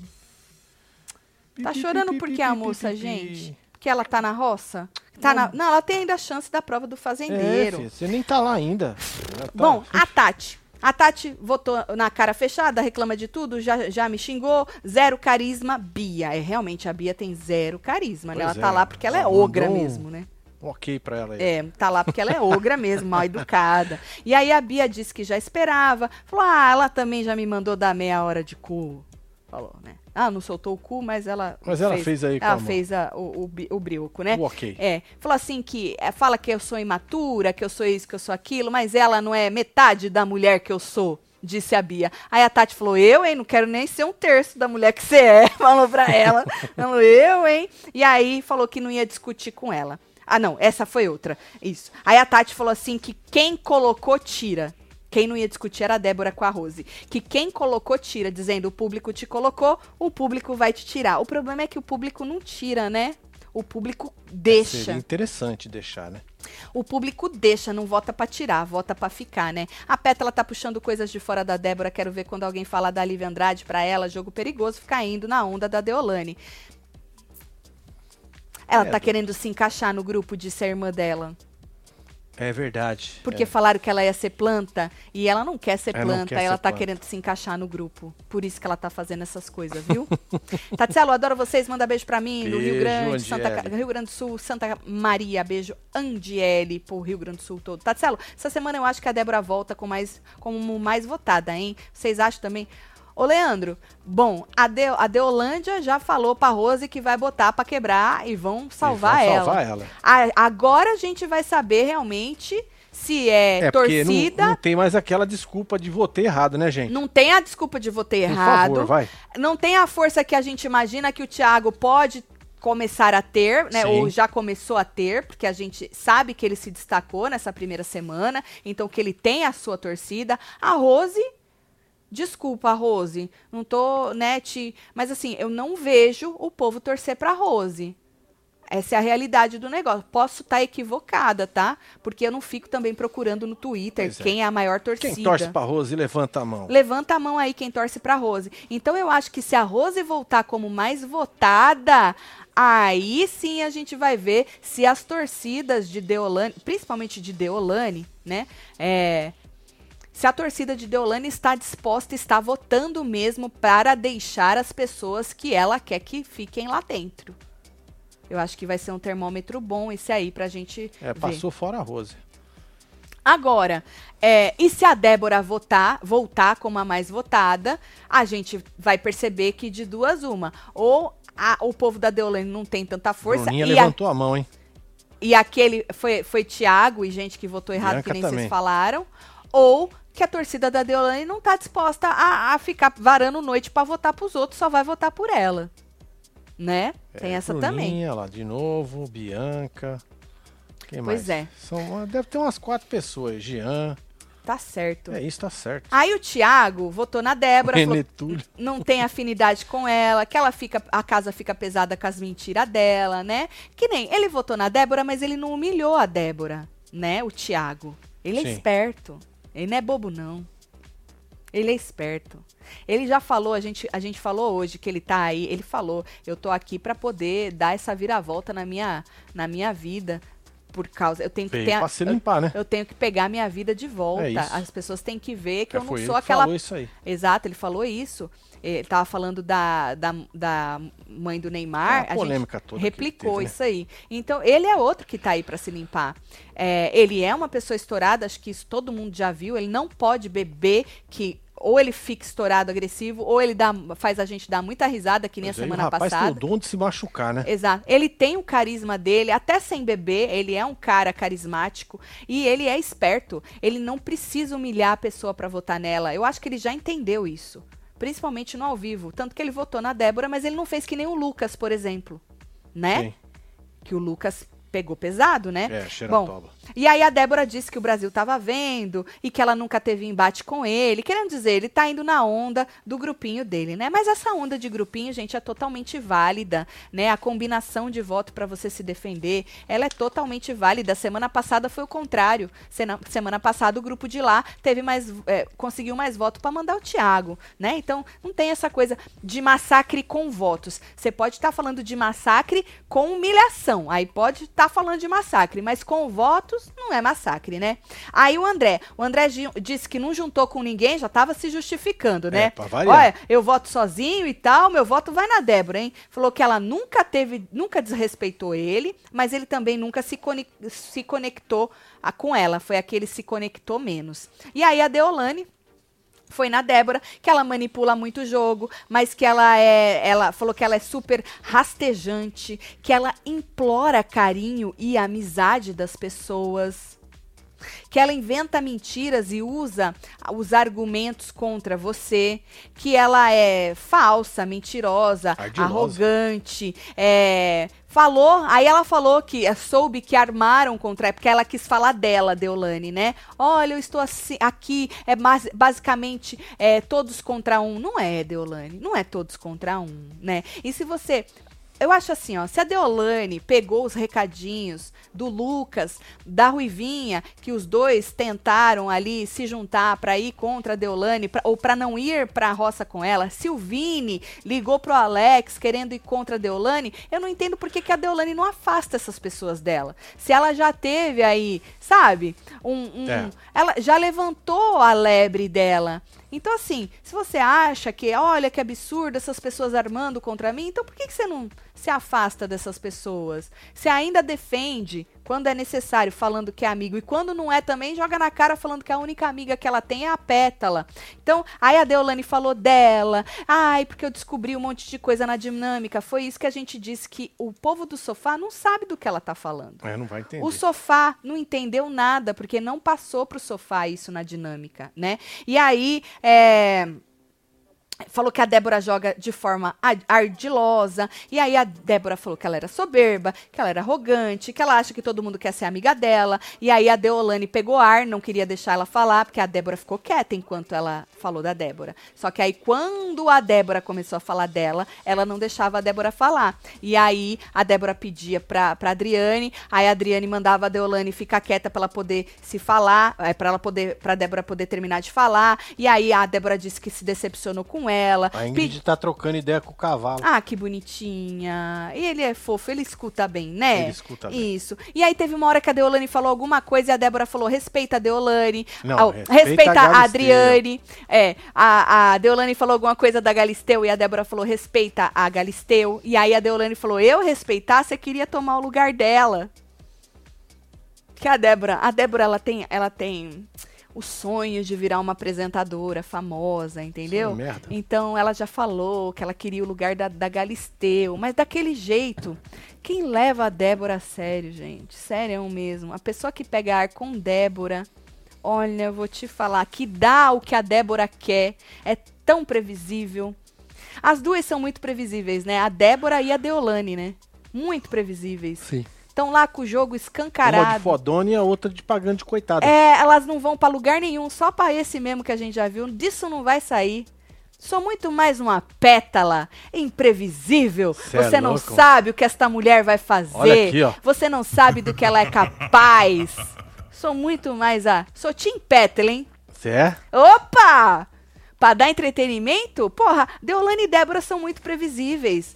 Tá chorando pi, por pi, que a moça, gente? Porque ela tá na roça? Tá na... Não, ela tem ainda a chance da prova do É, fazendeiro. filho, você nem tá lá ainda. Tá- Bom, a Tati. A Tati votou na cara fechada, reclama de tudo, já, já me xingou. Zero carisma, Bia. É, realmente, a Bia tem zero carisma, né? Ela tá é, lá porque ela é ogra mandou mesmo, né? Um ok pra ela aí. É, tá lá porque ela é ogra mesmo, mal educada. E aí a Bia disse que já esperava. Falou, ah, ela também já me mandou dar meia hora de cu. Falou, né? Ah, não soltou o cu, mas ela. Mas ela fez aí com Ela fez a- o, o, o brioco, né? O ok. É, falou assim que é, fala que eu sou imatura, que eu sou isso, que eu sou aquilo, mas ela não é metade da mulher que eu sou, disse a Bia. Aí a Tati falou: "Eu, hein, não quero nem ser um terço da mulher que você é", falou pra ela. falou: "Eu, hein?". E aí falou que não ia discutir com ela. Ah, não, essa foi outra. Isso. Aí a Tati falou assim que quem colocou tira. Quem não ia discutir era a Débora com a Rose. Que quem colocou tira, dizendo o público te colocou, o público vai te tirar. O problema é que o público não tira, né? O público deixa. Seria interessante deixar, né? O público deixa, não vota pra tirar, vota pra ficar, né? A Pétala tá puxando coisas de fora da Débora, quero ver quando alguém falar da Lívia Andrade pra ela, jogo perigoso, ficar indo na onda da Deolane. Ela É, tá do- querendo se encaixar no grupo de ser irmã dela. É verdade. Porque é. falaram que ela ia ser planta e ela não quer ser planta, quer ela ser tá planta. querendo se encaixar no grupo. Por isso que ela tá fazendo essas coisas, viu? Tatielo, adoro vocês, manda beijo pra mim, no Rio Beijo, Grande, Santa, Andiele. Rio Grande do Sul, Santa Maria, beijo Andiele pro Rio Grande do Sul todo. Tatielo, essa semana eu acho que a Débora volta com mais, como mais votada, hein? Vocês acham também? Ô, Leandro, bom, a, De, a Deolândia já falou pra Rose que vai botar pra quebrar e vão salvar E vão ela. salvar ela. A- agora a gente vai saber realmente se é, É, porque não, torcida. não tem mais aquela desculpa de votei errado, né, gente? Não tem a desculpa de votei Por errado. favor, vai. Não tem a força que a gente imagina que o Thiago pode começar a ter, né? Sim. Ou já começou a ter, porque a gente sabe que ele se destacou nessa primeira semana, então que ele tem a sua torcida. A Rose, desculpa, Rose, não tô, né, te, mas assim, eu não vejo o povo torcer pra Rose. Essa é a realidade do negócio. Posso estar equivocada, tá? Porque eu não fico também procurando no Twitter Pois é. quem é a maior torcida. Quem torce pra Rose, levanta a mão. Levanta a mão aí quem torce pra Rose. Então eu acho que se a Rose voltar como mais votada, aí sim a gente vai ver se as torcidas de Deolane, principalmente de Deolane, né? É, se a torcida de Deolane está disposta, está votando mesmo para deixar as pessoas que ela quer que fiquem lá dentro. Eu acho que vai ser um termômetro bom esse aí pra gente É, ver. passou fora a Rose. Agora, é, e se a Débora votar, voltar como a mais votada, a gente vai perceber que de duas uma. Ou a- o povo da Deolane não tem tanta força Bruninha e, a- levantou a mão, hein? e aquele foi, foi Tiago e gente que votou errado, Bianca que nem também. vocês falaram. Ou que a torcida da Deolane não tá disposta a, a ficar varando noite pra votar pros outros, só vai votar por ela. Né? Tem É, essa também. Bruninha lá de novo, Bianca. Quem Pois mais? é. São, deve ter umas quatro pessoas. Jean. Tá certo. É isso, tá certo. Aí o Tiago votou na Débora, falou, não tem afinidade com ela, que ela fica, a casa fica pesada com as mentiras dela, né? Que nem ele votou na Débora, mas ele não humilhou a Débora, né? O Tiago. Ele é Sim. esperto. Ele não é bobo não. Ele é esperto. Ele já falou, a gente, a gente falou hoje que ele tá aí, ele falou, eu tô aqui pra poder dar essa viravolta na minha, na minha vida por causa, eu tenho que ter, se eu, limpar, né? eu tenho que pegar minha vida de volta. É. As pessoas têm que ver que É, eu não sou ele que aquela falou isso aí. Exato, ele falou isso. Ele tava falando da, da, da mãe do Neymar. É a polêmica toda replicou teve, né? isso aí. Então, ele é outro que tá aí para se limpar. É, ele é uma pessoa estourada, acho que isso todo mundo já viu. Ele não pode beber que ou ele fica estourado, agressivo, ou ele dá, faz a gente dar muita risada, que nem Mas a aí semana o rapaz passada. tem o dom de se machucar, né? Exato. Ele tem o carisma dele, até sem beber, ele é um cara carismático e ele é esperto. Ele não precisa humilhar a pessoa pra votar nela. Eu acho que ele já entendeu isso. Principalmente no ao vivo. Tanto que ele votou na Débora, mas ele não fez que nem o Lucas, por exemplo. Né? Sim. Que o Lucas pegou pesado, né? É, xeratoba. E aí a Débora disse que o Brasil estava vendo e que ela nunca teve embate com ele. Querendo dizer, ele tá indo na onda do grupinho dele, né? Mas essa onda de grupinho, gente, é totalmente válida, né? A combinação de voto para você se defender, ela é totalmente válida. Semana passada foi o contrário. Semana passada o grupo de lá teve mais, é, conseguiu mais voto para mandar o Thiago, né? Então não tem essa coisa de massacre com votos. Você pode estar falando de massacre com humilhação. Aí pode estar falando de massacre, mas com votos não é massacre, né? Aí o André, o André disse que não juntou com ninguém, já estava se justificando, né? É, pra variar. Olha, eu voto sozinho e tal, meu voto vai na Débora, hein? Falou que ela nunca teve, nunca desrespeitou ele, mas ele também nunca se, se conectou a- com ela. Foi a que ele se conectou menos. E aí a Deolane foi na Débora, que ela manipula muito o jogo, mas que ela é. Ela falou que ela é super rastejante, que ela implora carinho e amizade das pessoas. Que ela inventa mentiras e usa os argumentos contra você. Que ela é falsa, mentirosa, Ardilosa. arrogante. É, falou, aí ela falou que é, soube que armaram contra ela, porque ela quis falar dela, Deolane, né? Olha, eu estou assim, aqui, é basicamente é, todos contra um. Não é, Deolane, não é todos contra um, né? E se você. Eu acho assim, ó, se a Deolane pegou os recadinhos do Lucas, da Ruivinha, que os dois tentaram ali se juntar pra ir contra a Deolane, pra- ou pra não ir pra roça com ela, se o Vini ligou pro Alex querendo ir contra a Deolane, eu não entendo por que, que a Deolane não afasta essas pessoas dela. Se ela já teve aí, sabe, um, um- É. ela já levantou a lebre dela. Então, assim, se você acha que, olha que absurdo essas pessoas armando contra mim, então por que, que você não se afasta dessas pessoas? Você ainda defende quando é necessário, falando que é amigo, e quando não é também, joga na cara falando que a única amiga que ela tem é a Pétala. Então, aí a Deolane falou dela, ai, porque eu descobri um monte de coisa na dinâmica. Foi isso que a gente disse, que o povo do sofá não sabe do que ela tá falando. É, não vai entender. O sofá não entendeu nada, porque não passou pro sofá isso na dinâmica, né? E aí, é, Falou que a Débora joga de forma ardilosa. E aí a Débora falou que ela era soberba, que ela era arrogante, que ela acha que todo mundo quer ser amiga dela. E aí a Deolane pegou ar, não queria deixar ela falar, porque a Débora ficou quieta enquanto ela falou da Débora. Só que aí quando a Débora começou a falar dela, ela não deixava a Débora falar. E aí a Débora pedia pra, pra Adriane, aí a Adriane mandava a Deolane ficar quieta pra ela poder se falar, é, para ela poder, pra Débora poder terminar de falar. E aí a Débora disse que se decepcionou com ela. A Ingrid Pedi- tá trocando ideia com o cavalo. Ah, que bonitinha. E ele é fofo, ele escuta bem, né? Ele escuta bem. Isso. E aí teve uma hora que a Deolane falou alguma coisa e a Débora falou: respeita a Deolane. Não, respeita respeita a a. Adriane. É, a, a Deolane falou alguma coisa da Galisteu e a Débora falou: respeita a Galisteu. E aí a Deolane falou: eu respeitar, você queria tomar o lugar dela. Que a Débora, a Débora, ela tem, ela tem o sonho de virar uma apresentadora famosa, entendeu? Merda. Então ela já falou que ela queria o lugar da, da Galisteu, mas daquele jeito. Quem leva a Débora a sério, gente? Sério mesmo. A pessoa que pega ar com Débora, olha, eu vou te falar, que dá o que a Débora quer, é tão previsível. As duas são muito previsíveis, né? A Débora e a Deolane, né? Muito previsíveis. Sim. Estão lá com o jogo Uma de escancarado. fodona e a outra de pagando de coitada. É, elas não vão pra lugar nenhum, só pra esse mesmo que a gente já viu. Disso não vai sair. Sou muito mais uma pétala imprevisível. Cê é Você não louco. sabe o que esta mulher vai fazer. Olha aqui, ó. Você não sabe do que ela é capaz. Sou muito mais a. Sou Tim Petal, hein? Você é? Opa! Pra dar entretenimento? Porra, Deolane e Débora são muito previsíveis.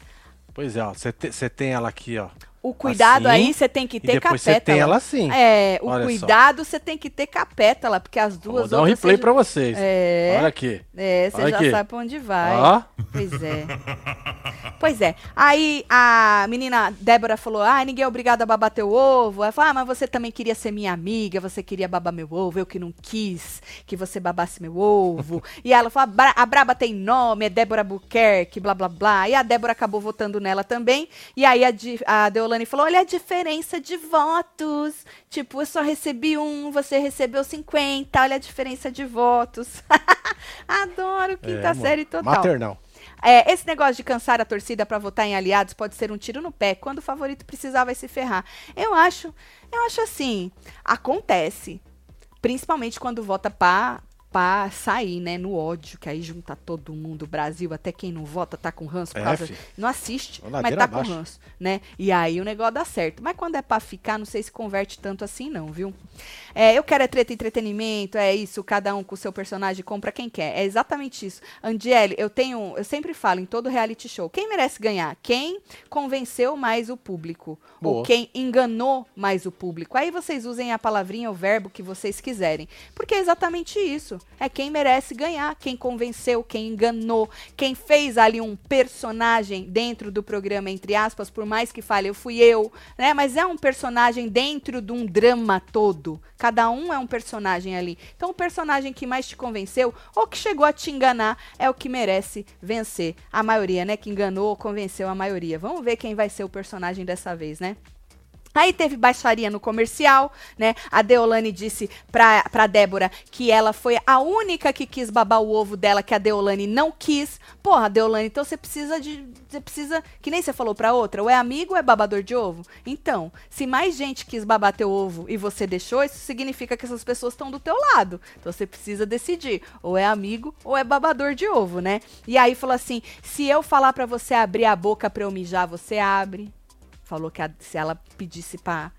Pois é, ó. Você te- você tem ela aqui, ó. O cuidado Assim, aí você tem que E ter depois você capeta. tem ela assim. É, o Olha cuidado você tem que ter capétala, porque as duas Vou dar um replay você pra vocês. É. Olha aqui. É, você já aqui. sabe pra onde vai. Ó. Pois é. Pois é. Aí a menina Débora falou: Ah, ninguém é obrigado a babar teu ovo. Ela falou: Ah, mas você também queria ser minha amiga, você queria babar meu ovo, eu que não quis que você babasse meu ovo. e ela falou: a, a Braba tem nome, é Débora Buquerque, blá blá blá. E a Débora acabou votando nela também. E aí a, a Deolane falou: Olha a diferença de votos. Tipo, eu só recebi um, você recebeu 50. Olha a diferença de votos. Adoro, quinta É, série total. Maternal. É, esse negócio de cansar a torcida pra votar em aliados pode ser um tiro no pé. Quando o favorito precisar, vai se ferrar. Eu acho, eu acho assim, acontece. Principalmente quando vota pra, pra sair, né? No ódio, que aí junta todo mundo, o Brasil, até quem não vota tá com ranço por É, causa. Não assiste, mas tá com abaixo. ranço, né? E aí o negócio dá certo. Mas quando é pra ficar, não sei se converte tanto assim, não, viu? É, eu quero é treta e entretenimento, é isso, cada um com o seu personagem compra quem quer. É exatamente isso. Andiele, eu tenho, eu sempre falo em todo reality show, quem merece ganhar? Quem convenceu mais o público ou Boa. quem enganou mais o público. Aí vocês usem a palavrinha, o verbo que vocês quiserem, porque é exatamente isso. É quem merece ganhar, quem convenceu, quem enganou, quem fez ali um personagem dentro do programa entre aspas, por mais que fale eu fui eu, né? Mas é um personagem dentro de um drama todo. Cada um é um personagem ali. Então, o personagem que mais te convenceu ou que chegou a te enganar é o que merece vencer. A maioria, né? Que enganou ou convenceu a maioria. Vamos ver quem vai ser o personagem dessa vez, né? Aí teve baixaria no comercial, né? A Deolane disse pra, pra Débora que ela foi a única que quis babar o ovo dela, que a Deolane não quis. Porra, Deolane, então você precisa de. Você precisa. Que nem você falou pra outra, ou é amigo ou é babador de ovo? Então, se mais gente quis babar teu ovo e você deixou, isso significa que essas pessoas estão do teu lado. Então você precisa decidir. Ou é amigo ou é babador de ovo, né? E aí falou assim: se eu falar pra você abrir a boca pra eu mijar, você abre. Falou que a- se ela pedisse pra.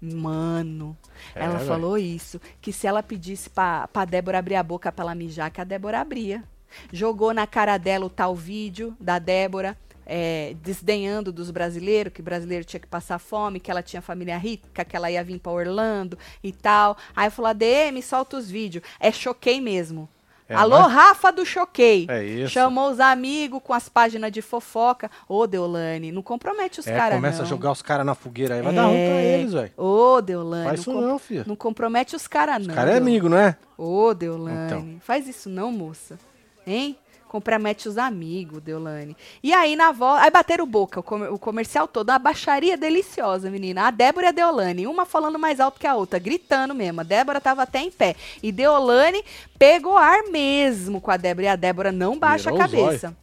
Mano, É, ela falou isso. Que se ela pedisse pra, pra Débora abrir a boca pra ela mijar, que a Débora abria. Jogou na cara dela o tal vídeo da Débora. é, desdenhando dos brasileiros, que brasileiro tinha que passar fome, que ela tinha família rica, que ela ia vir pra Orlando e tal. Aí falou, ADM, solta os vídeos. É choquei mesmo. É, Alô, mas- Rafa do Choquei. É isso. Chamou os amigos com as páginas de fofoca. Ô, Deolane, não compromete os É, caras, começa não. a jogar os caras na fogueira aí, vai dar ruim pra É. eles, velho. Ô, Deolane. Faz isso não, filho. Não compromete os caras, não. Os caras é amigo, não é? Ô, Deolane. Então. Faz isso não, moça. Hein? Compromete os amigos, Deolane. E aí, na volta. Aí bateram boca, o, comer- o comercial todo. Uma baixaria deliciosa, menina. A Débora e a Deolane. Uma falando mais alto que a outra, gritando mesmo. A Débora tava até em pé. E Deolane pegou ar mesmo com a Débora. E a Débora não baixa a cabeça.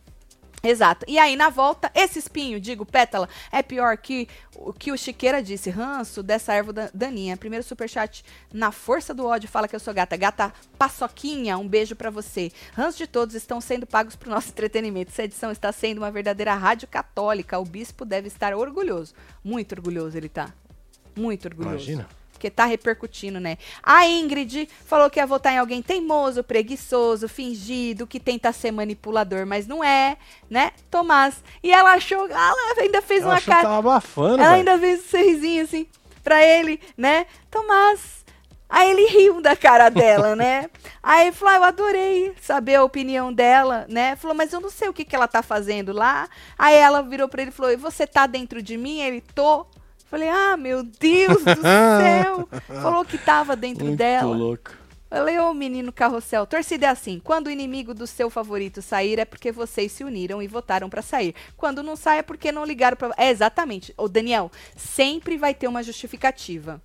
Exato. E aí, na volta, esse espinho, digo, pétala, é pior que o que o Chiqueira disse. Ranço dessa erva da- daninha. Primeiro superchat, na força do ódio, fala que eu sou gata. Gata Paçoquinha, um beijo pra você. Ranço de todos estão sendo pagos pro nosso entretenimento. Essa edição está sendo uma verdadeira rádio católica. O bispo deve estar orgulhoso. Muito orgulhoso ele tá. Muito orgulhoso. Imagina. Porque tá repercutindo, né? A Ingrid falou que ia votar em alguém teimoso, preguiçoso, fingido, que tenta ser manipulador, mas não é, né? Tomás. E ela achou. Ela ainda fez Ela uma cara. tava abafando, Ela ainda fez um sorrisinho assim pra ele, né? Tomás. Aí ele riu da cara dela, né? Aí ele falou, ah, eu adorei saber a opinião dela, né? Falou, mas eu não sei o que, que ela tá fazendo lá. Aí ela virou pra ele e falou, e você tá dentro de mim? Ele, tô. Falei, ah, meu Deus do céu. Falou que tava dentro Muito dela. louco. Falei, ô menino carrossel, torcida é assim, quando o inimigo do seu favorito sair é porque vocês se uniram e votaram pra sair. Quando não sai é porque não ligaram pra... É, exatamente. Ô Daniel, sempre vai ter uma justificativa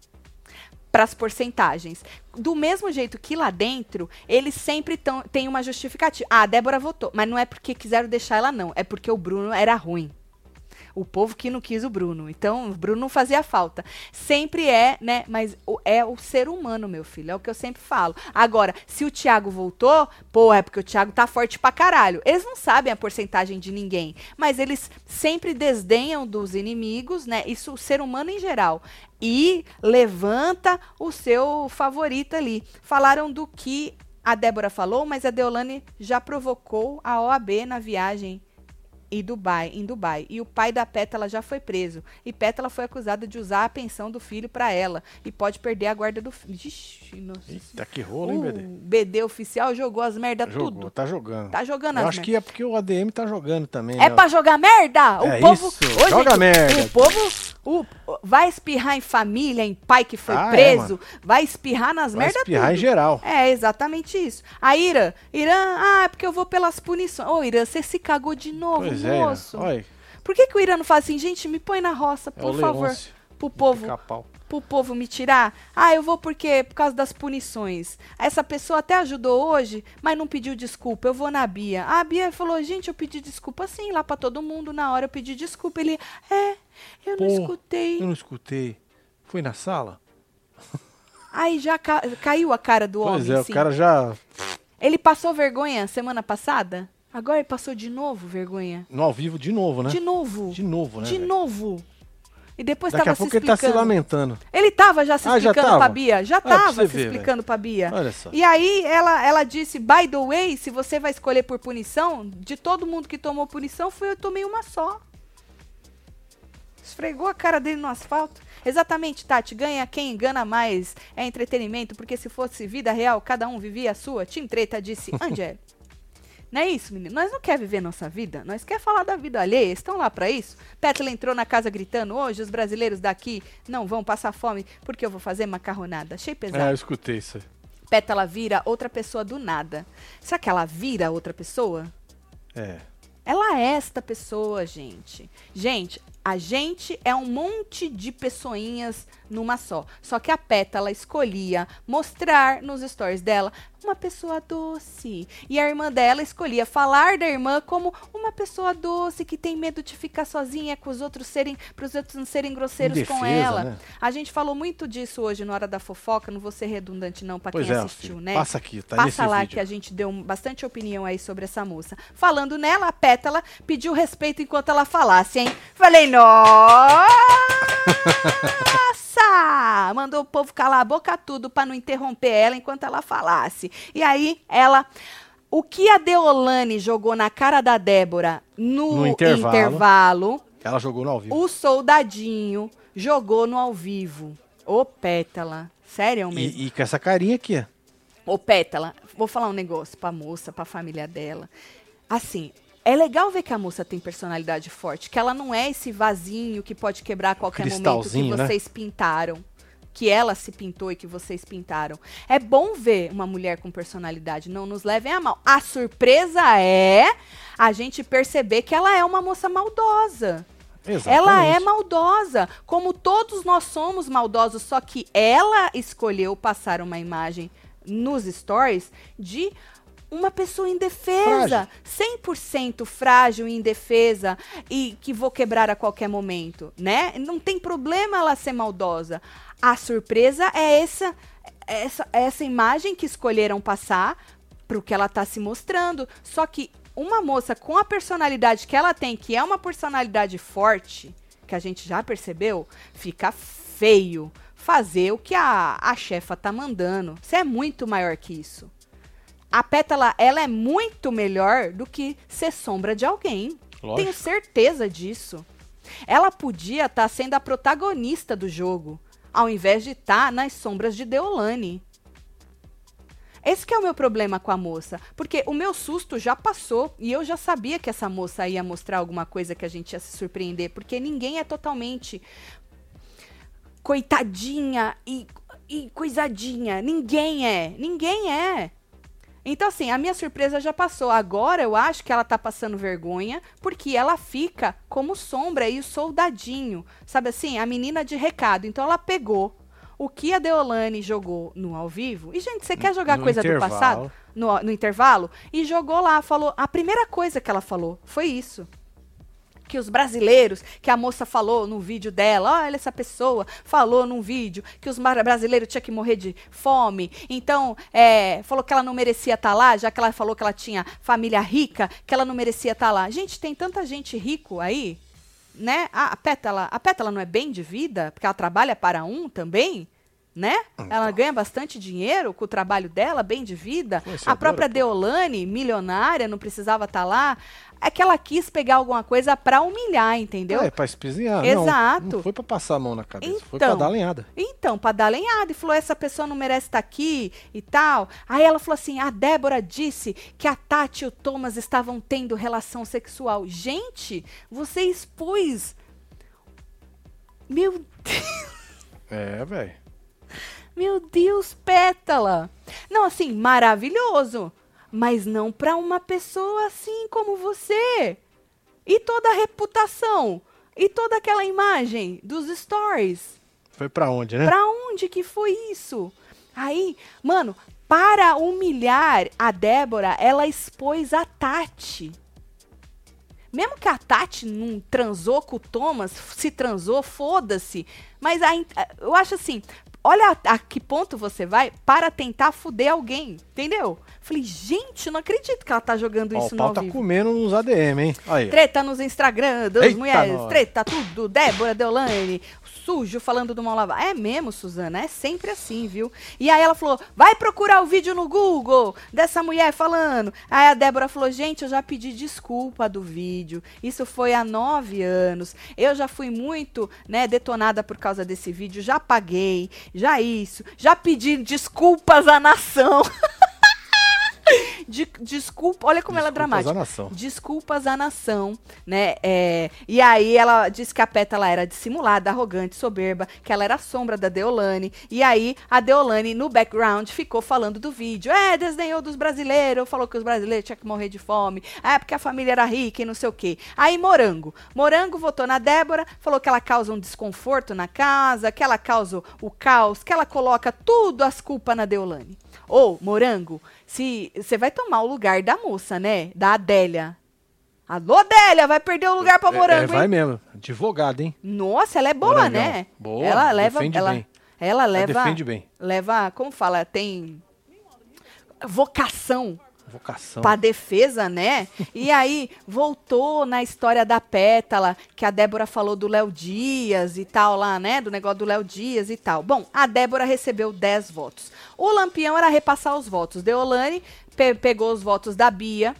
para as porcentagens. Do mesmo jeito que lá dentro, eles sempre tão, têm uma justificativa. Ah, a Débora votou, mas não é porque quiseram deixar ela não, é porque o Bruno era ruim. O povo que não quis o Bruno. Então, o Bruno não fazia falta. Sempre é, né? Mas é o ser humano, meu filho. É o que eu sempre falo. Agora, se o Thiago voltou, pô, é porque o Thiago tá forte pra caralho. Eles não sabem a porcentagem de ninguém. Mas eles sempre desdenham dos inimigos, né? Isso o ser humano em geral. E levanta o seu favorito ali. Falaram do que a Débora falou, mas a Deolane já provocou a OAB na viagem E Dubai, em Dubai. E o pai da Pétala já foi preso. E Pétala foi acusada de usar a pensão do filho para ela. E pode perder a guarda do filho. Ixi, nossa. Eita, que rolo, hein, o BD? BD oficial jogou as merda Jogou, tudo. tá jogando. Tá jogando Eu as acho merda. que é porque o ADM tá jogando também. É né? pra jogar merda? O É povo. isso, Ô, joga gente, merda. O povo o- vai espirrar em família, em pai que foi Ah, é, preso, vai espirrar nas Vai merda espirrar em tudo. geral. É, exatamente isso. A Irã, Irã, ah, é porque eu vou pelas punições. Ô, Irã, você se cagou de novo, Pois é, moço. olha, Por que, que o Irã não fala assim, gente, me põe na roça, é por favor, Leôncio. pro povo, pro povo me tirar? Ah, eu vou porque por causa das punições. Essa pessoa até ajudou hoje, mas não pediu desculpa. Eu vou na Bia. A Bia falou: "Gente, eu pedi desculpa sim, lá pra todo mundo na hora eu pedi desculpa". Ele: "É, eu não Pô, escutei". Eu não escutei. Foi na sala? Aí já ca- caiu a cara do pois homem, é, sim. o cara já. Ele passou vergonha semana passada? Agora ele passou de novo vergonha. No ao vivo de novo, né? De novo. De novo, né? De novo. E depois Daqui tava a pouco se ele tá explicando. se lamentando. Ele tava já se Ah, já explicando tava? pra Bia. Já Ah, tava se ver, explicando pra Bia. Olha só. E aí ela, ela disse, by the way, se você vai escolher por punição, de todo mundo que tomou punição, foi eu tomei uma só. Esfregou a cara dele no asfalto. Exatamente, Tati. Ganha quem engana mais. É entretenimento, porque se fosse vida real, cada um vivia a sua. Tim Treta disse, Angelo. Não é isso, menino? Nós não quer viver nossa vida. Nós quer falar da vida alheia. Estão lá pra isso. Pétala entrou na casa gritando: hoje os brasileiros daqui não vão passar fome porque eu vou fazer macarronada. Achei pesado. É, eu escutei isso. Pétala vira outra pessoa do nada. Será que ela vira outra pessoa? É. Ela é esta pessoa, gente. Gente, a gente é um monte de pessoinhas numa só. Só que a Pétala escolhia mostrar nos stories dela uma pessoa doce. E a irmã dela escolhia falar da irmã como uma pessoa doce que tem medo de ficar sozinha com os outros serem, para os outros não serem grosseiros com Indefesa, ela. né? A gente falou muito disso hoje na hora da fofoca, não vou ser redundante não para quem é, assistiu, filho. né? Passa aqui, tá Passa lá vídeo. que a gente deu bastante opinião aí sobre essa moça. Falando nela, a Pétala pediu respeito enquanto ela falasse, hein? Falei, nossa! Mandou o povo calar a boca tudo pra não interromper ela enquanto ela falasse. E aí, ela... O que a Deolane jogou na cara da Débora no, No intervalo. intervalo, Ela jogou no ao vivo. o soldadinho jogou no ao vivo. Ô, Pétala. Sério mesmo. E, e com essa carinha aqui, ó. Ô, Pétala, vou falar um negócio pra moça, pra família dela. Assim, é legal ver que a moça tem personalidade forte, que ela não é esse vasinho que pode quebrar a qualquer momento que né? vocês pintaram. Que ela se pintou e que vocês pintaram. É bom ver uma mulher com personalidade, não nos levem a mal. A surpresa é a gente perceber que ela é uma moça maldosa. Ela é Exatamente. maldosa, como todos nós somos maldosos, só que ela escolheu passar uma imagem nos stories de uma pessoa indefesa, 100% frágil e indefesa e que vou quebrar a qualquer momento, né? Não tem problema ela ser maldosa. A surpresa é essa essa, essa imagem que escolheram passar pro que ela tá se mostrando. Só que uma moça com a personalidade que ela tem, que é uma personalidade forte, que a gente já percebeu, fica feio fazer o que a, a chefa tá mandando. Você é muito maior que isso. A Pétala, ela é muito melhor do que ser sombra de alguém. Lógico. Tenho certeza disso. Ela podia estar sendo a protagonista do jogo, ao invés de estar nas sombras de Deolane. Esse que é o meu problema com a moça, porque o meu susto já passou e eu já sabia que essa moça ia mostrar alguma coisa que a gente ia se surpreender, porque ninguém é totalmente coitadinha e, e coisadinha. Ninguém é, ninguém é. Então, assim, a minha surpresa já passou. Agora eu acho que ela tá passando vergonha, porque ela fica como sombra e o soldadinho. Sabe assim? A menina de recado. Então ela pegou o que a Deolane jogou no ao vivo. E, gente, você quer jogar No coisa do intervalo. passado? No, no intervalo? E jogou lá, falou. A primeira coisa que ela falou foi isso que os brasileiros, que a moça falou no vídeo dela, olha essa pessoa falou num vídeo que os brasileiros tinham que morrer de fome, então é, falou que ela não merecia estar lá, já que ela falou que ela tinha família rica, que ela não merecia estar lá. Gente, tem tanta gente rico aí, né? A, a Pétala, a Pétala não é bem de vida, porque ela trabalha para um também, né? Então. Ela ganha bastante dinheiro com o trabalho dela, bem de vida. A própria. Deolane, milionária, não precisava estar lá. É que ela quis pegar alguma coisa pra humilhar, entendeu? É, pra espizinhar. Exato. Não, não foi pra passar a mão na cabeça, foi Então. pra dar lenhada. Então, pra dar lenhada, e falou: essa pessoa não merece estar aqui e tal. Aí ela falou assim: a Débora disse que a Tati e o Thomas estavam tendo relação sexual. Gente, você expôs. Meu É, velho. Meu Deus, pétala! Não, assim, maravilhoso. Mas não pra uma pessoa assim como você. E toda a reputação. E toda aquela imagem dos stories. Foi pra onde, né? Pra onde que foi isso? Aí, mano, para humilhar a Débora, ela expôs a Tati. Mesmo que a Tati não transou com o Thomas, se transou, foda-se. Mas a eu acho assim, olha a, a que ponto você vai para tentar fuder alguém, entendeu? Falei, gente, eu não acredito que ela tá jogando Ó, isso o no pau ao tá vivo. comendo nos ADM, hein? Aí. Treta nos Instagram das mulheres, nós. treta tudo, Débora Deolane, sujo falando do mal lavar. É mesmo, Suzana, é sempre assim, viu? E aí ela falou, vai procurar o vídeo no Google dessa mulher falando. Aí a Débora falou, gente, eu já pedi desculpa do vídeo, isso foi há nove anos, eu já fui muito, né, detonada por causa desse vídeo, já paguei, já isso, já pedi desculpas à nação. De- desculpa, olha como ela é Desculpas dramática. à nação. Desculpas à nação, né? É, e aí ela disse que a Pétala era dissimulada, arrogante, soberba, que ela era a sombra da Deolane. E aí a Deolane, no background, ficou falando do vídeo. É, desdenhou dos brasileiros, falou que os brasileiros tinham que morrer de fome. É, porque a família era rica e não sei o quê. Aí Morango. Morango votou na Débora, falou que ela causa um desconforto na casa, que ela causa o caos, que ela coloca tudo as culpas na Deolane. Ô, Morango, se você vai tomar o lugar da moça, né? Da Adélia. Alô, Adélia, vai perder o lugar pra É, Morango, é, vai hein? mesmo. Advogada, hein? Nossa, ela é boa, Morangão. né? Boa, Ela leva, defende ela, bem. ela leva, defende bem. leva, como fala, tem vocação Vocação. pra defesa, né? E aí voltou na história da Pétala, que a Débora falou do Léo Dias e tal lá, né? Do negócio do Léo Dias e tal. Bom, a Débora recebeu 10 votos. O Lampião era repassar os votos. Deolane pe- pegou os votos da Bia,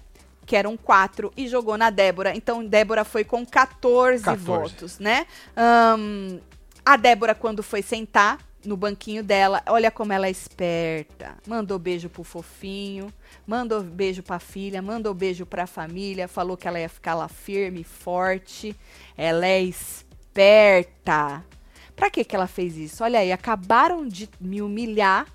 que eram quatro, e jogou na Débora. Então, Débora foi com 14, 14. votos, né? Ahn, a Débora, quando foi sentar no banquinho dela, olha como ela é esperta. Mandou beijo pro fofinho, mandou beijo pra filha, mandou beijo pra família, falou que ela ia ficar lá firme, forte. Ela é esperta. Pra que que ela fez isso? Olha aí, acabaram de me humilhar,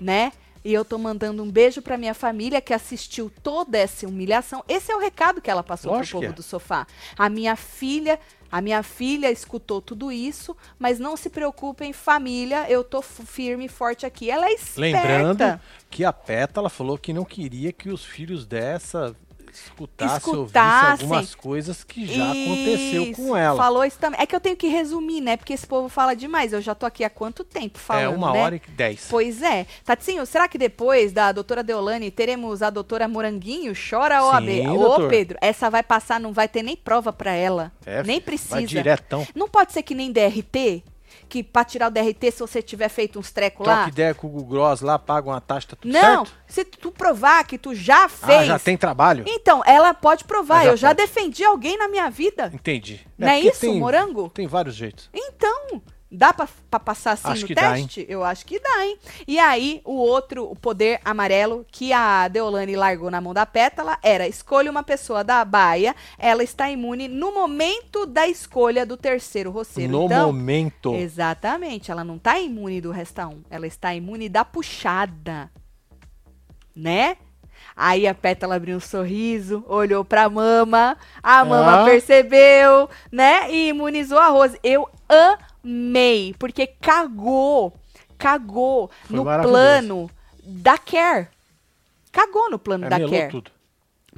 né? E eu tô mandando um beijo pra minha família que assistiu toda essa humilhação. Esse é o recado que ela passou Lógico pro povo é. do sofá. A minha filha, a minha filha escutou tudo isso, mas não se preocupem, família, eu tô firme e forte aqui. Ela é esperta. Lembrando que a Pétala falou que não queria que os filhos dessa escutassem, ouvissem Escutassem. algumas coisas que já aconteceu Isso, com ela. Falou isso também. É que eu tenho que resumir, né? Porque esse povo fala demais. Eu já tô aqui há quanto tempo falando, é uma né? hora e dez. Pois é. Tatinho, será que depois da doutora Deolane teremos a doutora Moranguinho? Chora, OAB. Sim, Ô. Pedro, essa vai passar, não vai ter nem prova pra ela. É, nem precisa. Vai diretão. Não pode ser que nem DRT? Que pra tirar o DRT, se você tiver feito uns trecos lá. Troca ideia com o Google Gross lá, paga uma taxa, tá tudo Não, certo? se tu provar que tu já fez. Ah, já tem trabalho? Então, ela pode provar. Ah, já eu já pode. defendi alguém na minha vida. Entendi. Não é porque isso, tem- morango? Tem vários jeitos. Então, dá pra, pra passar assim Acho no que dá, teste? Eu acho que dá, hein? E aí, o outro, o poder amarelo que a Deolane largou na mão da Pétala era: escolha uma pessoa da baia, ela está imune no momento da escolha do terceiro roceiro. no então, momento. Exatamente, ela não tá imune do resta um, ela está imune da puxada. Né? Aí a Pétala abriu um sorriso, olhou pra mama, a mama Ah. percebeu, né? E imunizou a Rose. Eu amei, porque cagou, cagou Foi no plano da Care. Cagou no plano É, da Care. tudo.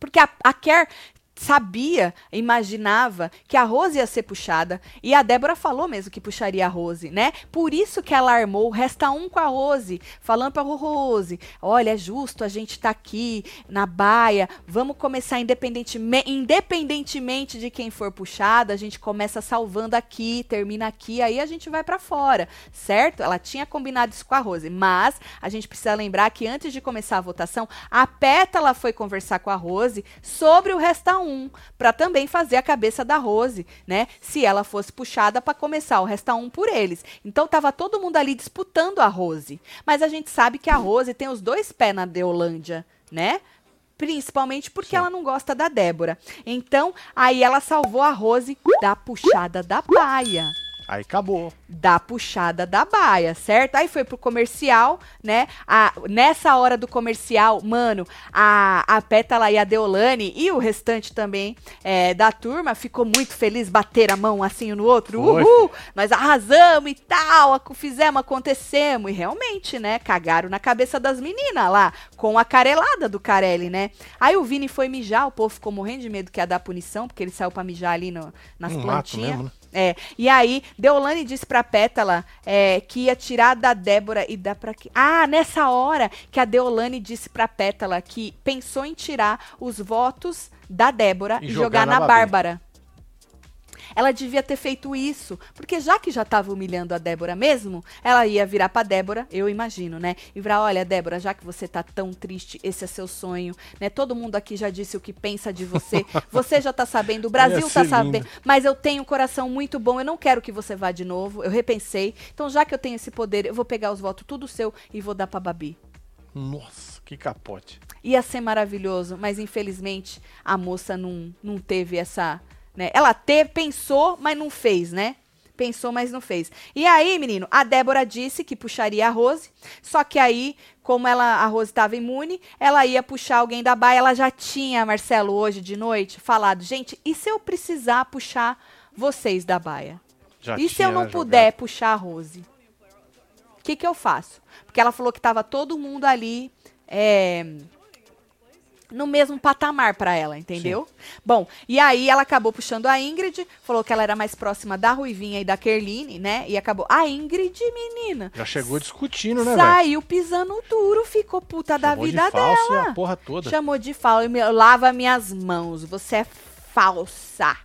Porque a, a Care sabia, imaginava que a Rose ia ser puxada. E a Débora falou mesmo que puxaria a Rose, né? Por isso que ela armou resta um com a Rose, falando pra Rose: olha, é justo, a gente tá aqui na baia, vamos começar independentemente, independentemente de quem for puxada, a gente começa salvando aqui, termina aqui, aí a gente vai para fora, certo? Ela tinha combinado isso com a Rose, mas a gente precisa lembrar que antes de começar a votação, a Pétala foi conversar com a Rose sobre o resta um um, para também fazer a cabeça da Rose, né? Se ela fosse puxada para começar o resta um por eles. Então tava todo mundo ali disputando a Rose. Mas a gente sabe que a Rose tem os dois pés na Deolândia, né? Principalmente porque Sim. ela não gosta da Débora. Então, aí ela salvou a Rose da puxada da baia. Aí acabou. Da puxada da baia, certo? Aí foi pro comercial, né? A, nessa hora do comercial, mano, a, a Pétala e a Deolane e o restante também é, da turma ficou muito feliz, bater a mão assim um no outro. Foi. Uhul! Nós arrasamos e tal, fizemos, acontecemos. E realmente, né? Cagaram na cabeça das meninas lá, com a carelada do Carelli, né? Aí o Vini foi mijar, o povo ficou morrendo de medo que ia dar punição, porque ele saiu pra mijar ali no, nas um plantinhas. Mesmo, né? É, e aí, Deolane disse pra Pétala é, que ia tirar da Débora e dar pra. Ah, nessa hora que a Deolane disse pra Pétala que pensou em tirar os votos da Débora e, e jogar, jogar, na, na Bárbara. Ela devia ter feito isso, porque já que já estava humilhando a Débora mesmo, ela ia virar para Débora, eu imagino, né? E virar, olha, Débora, já que você tá tão triste, esse é seu sonho, né? Todo mundo aqui já disse o que pensa de você. Você já tá sabendo, o Brasil tá sabendo, mas eu tenho um coração muito bom, eu não quero que você vá de novo. Eu repensei. Então, já que eu tenho esse poder, eu vou pegar os votos tudo seu e vou dar para Babi. Nossa, que capote. Ia ser maravilhoso, mas infelizmente a moça não, não teve essa né? Ela teve, pensou, mas não fez, né? Pensou, mas não fez. E aí, menino, a Débora disse que puxaria a Rose, só que aí, como ela, a Rose estava imune, ela ia puxar alguém da baia. Ela já tinha, Marcelo, hoje de noite, falado: gente, e se eu precisar puxar vocês da baia? Já e se eu não puder puxar a Rose? O que, que eu faço? Porque ela falou que estava todo mundo ali. É, no mesmo patamar para ela, entendeu? Sim. Bom, e aí ela acabou puxando a Ingrid, falou que ela era mais próxima da Ruivinha e da Kerline, né? E acabou. A Ingrid, menina. Já chegou discutindo, né, Saiu véio? pisando duro, ficou puta Chamou da vida de falso dela. a porra toda. Chamou de falso. Lava minhas mãos. Você é falsa.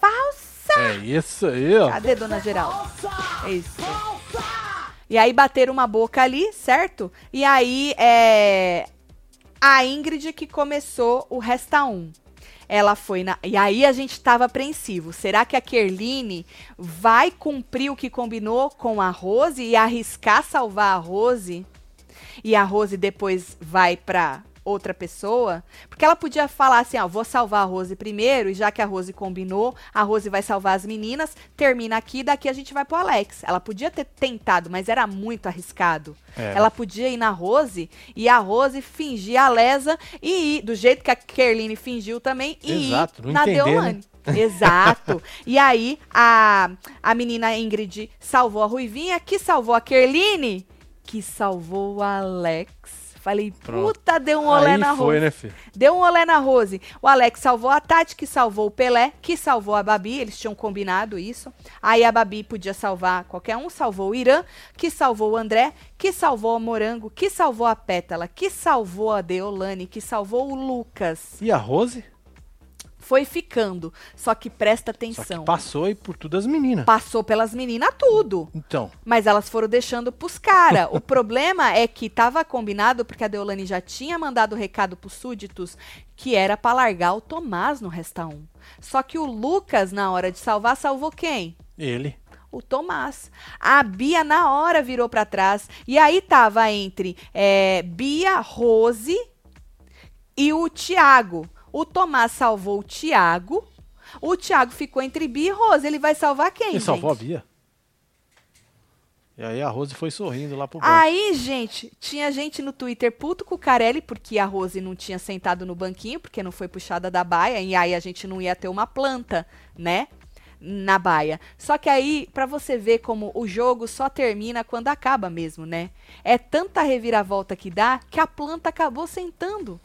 Falsa! É isso aí, ó. Cadê, dona Geral? É isso. E aí bateram uma boca ali, certo? E aí, é a Ingrid que começou o Resta 1. Ela foi na. E aí a gente estava apreensivo. Será que a Kerline vai cumprir o que combinou com a Rose e arriscar salvar a Rose? E a Rose depois vai para outra pessoa, porque ela podia falar assim, ó, vou salvar a Rose primeiro, e já que a Rose combinou, a Rose vai salvar as meninas, termina aqui, daqui a gente vai pro Alex. Ela podia ter tentado, mas era muito arriscado. É. Ela podia ir na Rose e a Rose fingir a lesa e ir, do jeito que a Kerline fingiu também, e Exato, ir na entender, Deolane. Né? Exato. e aí a, a menina Ingrid salvou a Ruivinha, que salvou a Kerline, que salvou o Alex. Falei, Pronto. puta, deu um olé Aí na foi, Rose. Né, filho? Deu um olé na Rose. O Alex salvou a Tati, que salvou o Pelé, que salvou a Babi. Eles tinham combinado isso. Aí a Babi podia salvar qualquer um. Salvou o Irã, que salvou o André, que salvou o Morango, que salvou a Pétala, que salvou a Deolane, que salvou o Lucas. E a Rose? Foi ficando. Só que presta atenção. Só que passou e por tudo as meninas. Passou pelas meninas tudo. Então. Mas elas foram deixando pros caras. o problema é que tava combinado, porque a Deolane já tinha mandado o recado pros súditos, que era para largar o Tomás no Resta 1. Só que o Lucas, na hora de salvar, salvou quem? Ele o Tomás. A Bia na hora virou para trás e aí tava entre é, Bia, Rose e o Tiago. O Tomás salvou o Tiago. O Tiago ficou entre Bia e Rose. Ele vai salvar quem? Ele gente? salvou a Bia. E aí a Rose foi sorrindo lá pro banco. Aí, gente, tinha gente no Twitter puto com o Carelli, porque a Rose não tinha sentado no banquinho, porque não foi puxada da baia, e aí a gente não ia ter uma planta, né? Na baia. Só que aí, para você ver como o jogo só termina quando acaba mesmo, né? É tanta reviravolta que dá que a planta acabou sentando.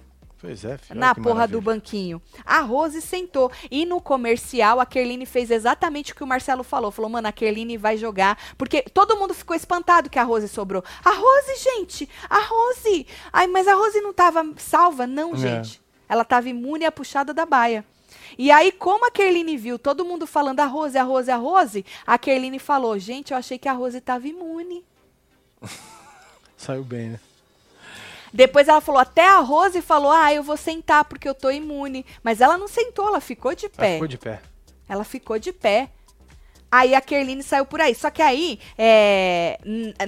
Pois é, filho, na porra maravilha. do banquinho. A Rose sentou. E no comercial, a Kerline fez exatamente o que o Marcelo falou. Falou, mano, a Kerline vai jogar. Porque todo mundo ficou espantado que a Rose sobrou. A Rose, gente! A Rose! Ai, mas a Rose não tava salva? Não, É. gente. Ela tava imune à puxada da baia. E aí, como a Kerline viu todo mundo falando a Rose, a Rose, a Rose, a Kerline falou, gente, eu achei que a Rose tava imune. Saiu bem, né? Depois ela falou, até a Rose falou, ah, eu vou sentar porque eu tô imune. Mas ela não sentou, ela ficou de Ela pé. ficou de pé. Ela ficou de pé. Aí a Kerline saiu por aí. Só que aí, é,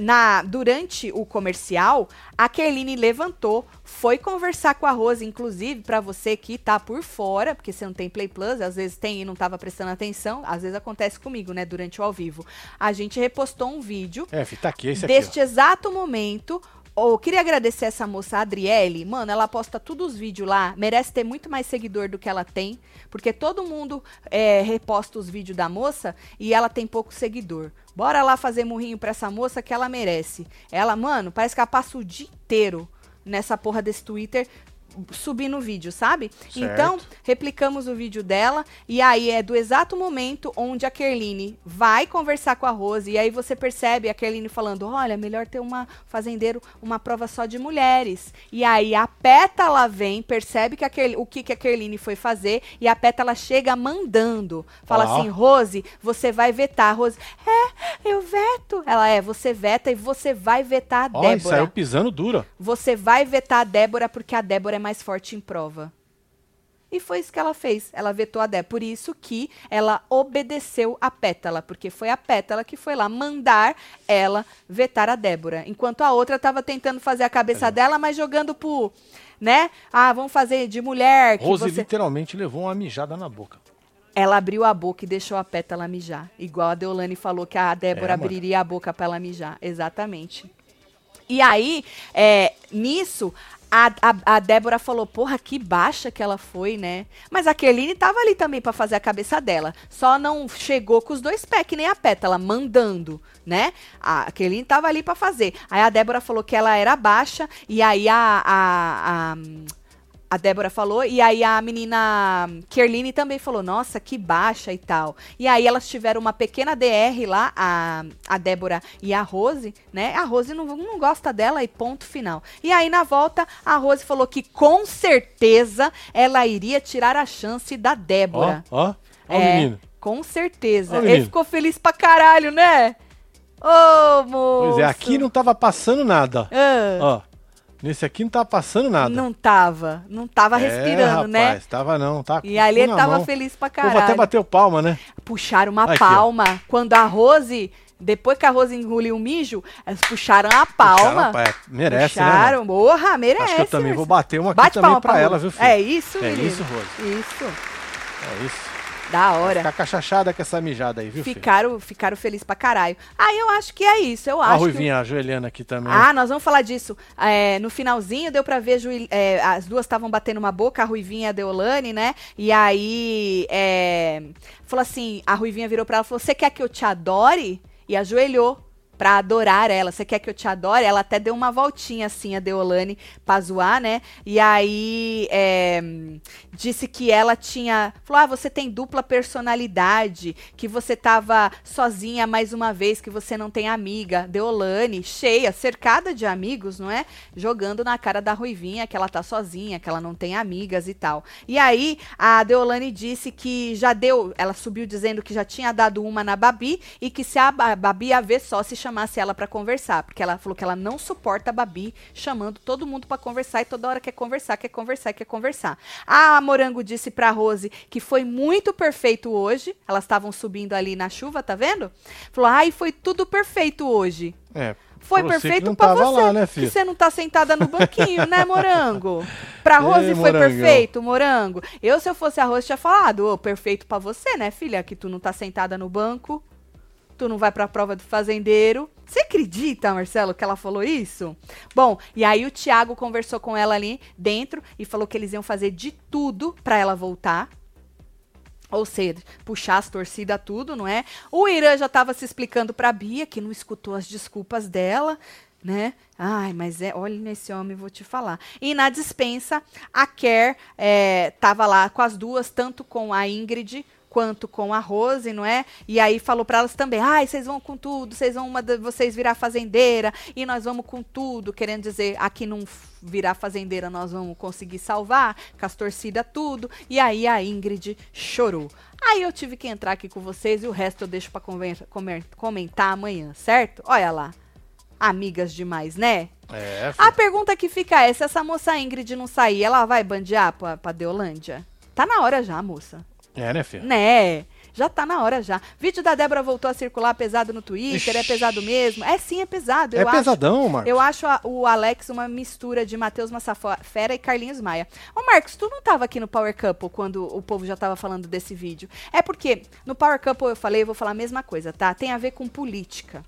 na, durante o comercial, a Kerline levantou, foi conversar com a Rose, inclusive, pra você que tá por fora, porque você não tem Play Plus, às vezes tem e não tava prestando atenção, às vezes acontece comigo, né, durante o ao vivo. A gente repostou um vídeo É, tá aqui, esse aqui. deste exato momento. Eu queria agradecer essa moça, a Adriele. Mano, ela posta todos os vídeos lá. Merece ter muito mais seguidor do que ela tem. Porque todo mundo é, reposta os vídeos da moça e ela tem pouco seguidor. Bora lá fazer murrinho pra essa moça que ela merece. Ela, mano, parece que ela passa o dia inteiro nessa porra desse Twitter subindo o vídeo, sabe? Certo. Então, replicamos o vídeo dela e aí é do exato momento onde a Kerline vai conversar com a Rose e aí você percebe a Kerline falando, olha, melhor ter uma fazendeiro, uma prova só de mulheres. E aí a Pétala vem, percebe que a Kerli- o que, que a Kerline foi fazer e a Pétala chega mandando. Fala Ó. assim, Rose, você vai vetar. Rose, é, eu veto. Ela é, você veta e você vai vetar a Ó, Débora. saiu pisando duro. Você vai vetar a Débora porque a Débora é mais forte em prova. E foi isso que ela fez. Ela vetou a Débora. Por isso que ela obedeceu a Pétala, porque foi a Pétala que foi lá mandar ela vetar a Débora. Enquanto a outra estava tentando fazer a É. cabeça dela, mas jogando pro, né? Ah, vamos fazer de mulher que Rose você literalmente levou uma mijada na boca. ela abriu a boca e deixou a Pétala mijar. Igual a Deolane falou que a Débora É, abriria a boca pra ela mijar. Exatamente. E aí, é, nisso, a, a, a Débora falou, porra, que baixa que ela foi, né? Mas a Kerline tava ali também pra fazer a cabeça dela. Só não chegou com os dois pés, que nem a Pétala, mandando, né? A Kerline tava ali pra fazer. Aí a Débora falou que ela era baixa, e aí a- a- a a Débora falou, e aí a menina Kerline também falou, nossa, que baixa e tal. E aí elas tiveram uma pequena DR lá, a, a Débora e a Rose, né? A Rose não, não gosta dela e ponto final. E aí na volta, a Rose falou que com certeza ela iria tirar a chance da Ó, Débora. ó. Ó o É, menino. Com certeza. Ó Ele ficou feliz pra caralho, né? Ô, moço. Pois é, aqui não tava passando nada. Ah, Ó, nesse aqui não tava passando nada. não tava. Não tava É, respirando, né? rapaz, Tava não, tá E ali ele tava mão. feliz pra O povo até caralho. bateu palma, né? Puxaram uma Aqui, ó. palma. Quando a Rose, depois que a Rose engoliu o mijo, eles puxaram a palma. Puxaram, rapaz, merece, né? Puxaram, mano? porra, merece. Acho que eu também vou bater uma aqui Bate também pra pra ela, viu, filho? É isso, É menino. isso, Rose. Isso. É isso. Da hora. Ficar cachachada com essa mijada aí, viu, filho? Ficaram, ficaram felizes pra caralho. Aí eu acho que é isso. Eu A acho que. Ruivinha ajoelhando aqui também. Ah, nós vamos falar disso. É, no finalzinho deu pra ver, é, as duas estavam batendo uma boca, a Ruivinha e a Deolane, né? E aí, é, falou assim, a Ruivinha virou pra ela e falou, você quer que eu te adore? E ajoelhou pra adorar ela. Você quer que eu te adore? Ela até deu uma voltinha assim, a Deolane, pra zoar, né? E aí, é, disse que ela tinha... Falou, ah, você tem dupla personalidade, que você tava sozinha mais uma vez, que você não tem amiga. Deolane, cheia, cercada de amigos, não é? Jogando na cara da Ruivinha que ela tá sozinha, que ela não tem amigas e tal. E aí, a Deolane disse que já deu... Ela subiu dizendo que já tinha dado uma na Babi e que se a Ba- Babi ia ver só se chamasse ela pra conversar. Porque ela falou que ela não suporta a Babi chamando todo mundo pra conversar e toda hora quer conversar, quer conversar, quer conversar. A Morango disse pra Rose que foi muito perfeito hoje. Elas estavam subindo ali na chuva, tá vendo? Falou, ai, foi tudo perfeito hoje. É. Foi perfeito tava você. lá, né, que você não tá sentada no banquinho, né, Morango? Pra Ei, Rose foi Morangão. perfeito, Morango. Eu, se eu fosse a Rose, tinha falado, ô, perfeito pra você, né, filha? Que tu não tá sentada no banco, tu não vai pra prova do fazendeiro. Você acredita, Marcelo, que ela falou isso? Bom, e aí o Thiago conversou com ela ali dentro e falou que eles iam fazer de tudo pra ela voltar. Ou seja, puxar as torcidas, tudo, não é? O Irã já estava se explicando pra Bia, que não escutou as desculpas dela. né? Ai, mas é, olha nesse homem, vou te falar. E na dispensa, a Ker é, tava lá com as duas, tanto com a Ingrid quanto com a Rose, não é? E aí falou para elas também: "Ai, vocês vão com tudo, vocês vão uma de vocês virar fazendeira e nós vamos com tudo", querendo dizer, aqui não virar fazendeira, nós vamos conseguir salvar, com as torcidas tudo. E aí a Ingrid chorou. Aí eu tive que entrar aqui com vocês e o resto eu deixo para comentar amanhã, certo? Olha lá. Amigas demais, né? É, A pergunta que fica é: se essa moça Ingrid não sair, ela vai bandear pra, pra Deolândia? Tá na hora já, moça. É, né, filho? Né? Já tá na hora já. Vídeo da Débora voltou a circular pesado no Twitter, Ixi. é pesado mesmo. É sim, é pesado. É eu acho. pesadão, Marcos. Eu acho a- o Alex uma mistura de Matheus Massafera e Carlinhos Maia. Ô, Marcos, tu não tava aqui no Power Couple quando o povo já tava falando desse vídeo. É porque no Power Couple eu falei, eu vou falar a mesma coisa, tá? Tem a ver com política.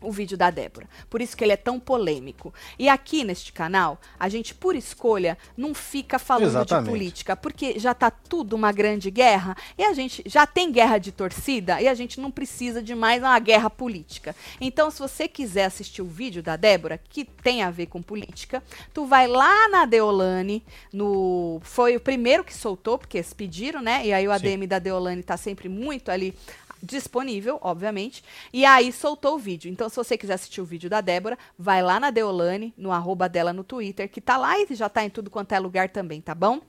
O vídeo da Débora. Por isso que ele é tão polêmico. E aqui neste canal, a gente, por escolha, não fica falando Exatamente. de política, porque já tá tudo uma grande guerra e a gente já tem guerra de torcida e a gente não precisa de mais uma guerra política. Então, se você quiser assistir o vídeo da Débora, que tem a ver com política, tu vai lá na Deolane, no foi o primeiro que soltou, porque eles pediram, né? E aí o Sim. ADM da Deolane tá sempre muito ali disponível, obviamente. E aí soltou o vídeo. Então, se você quiser assistir o vídeo da Débora, vai lá na Deolane, no arroba dela no Twitter, que tá lá e já tá em tudo quanto é lugar também, tá bom?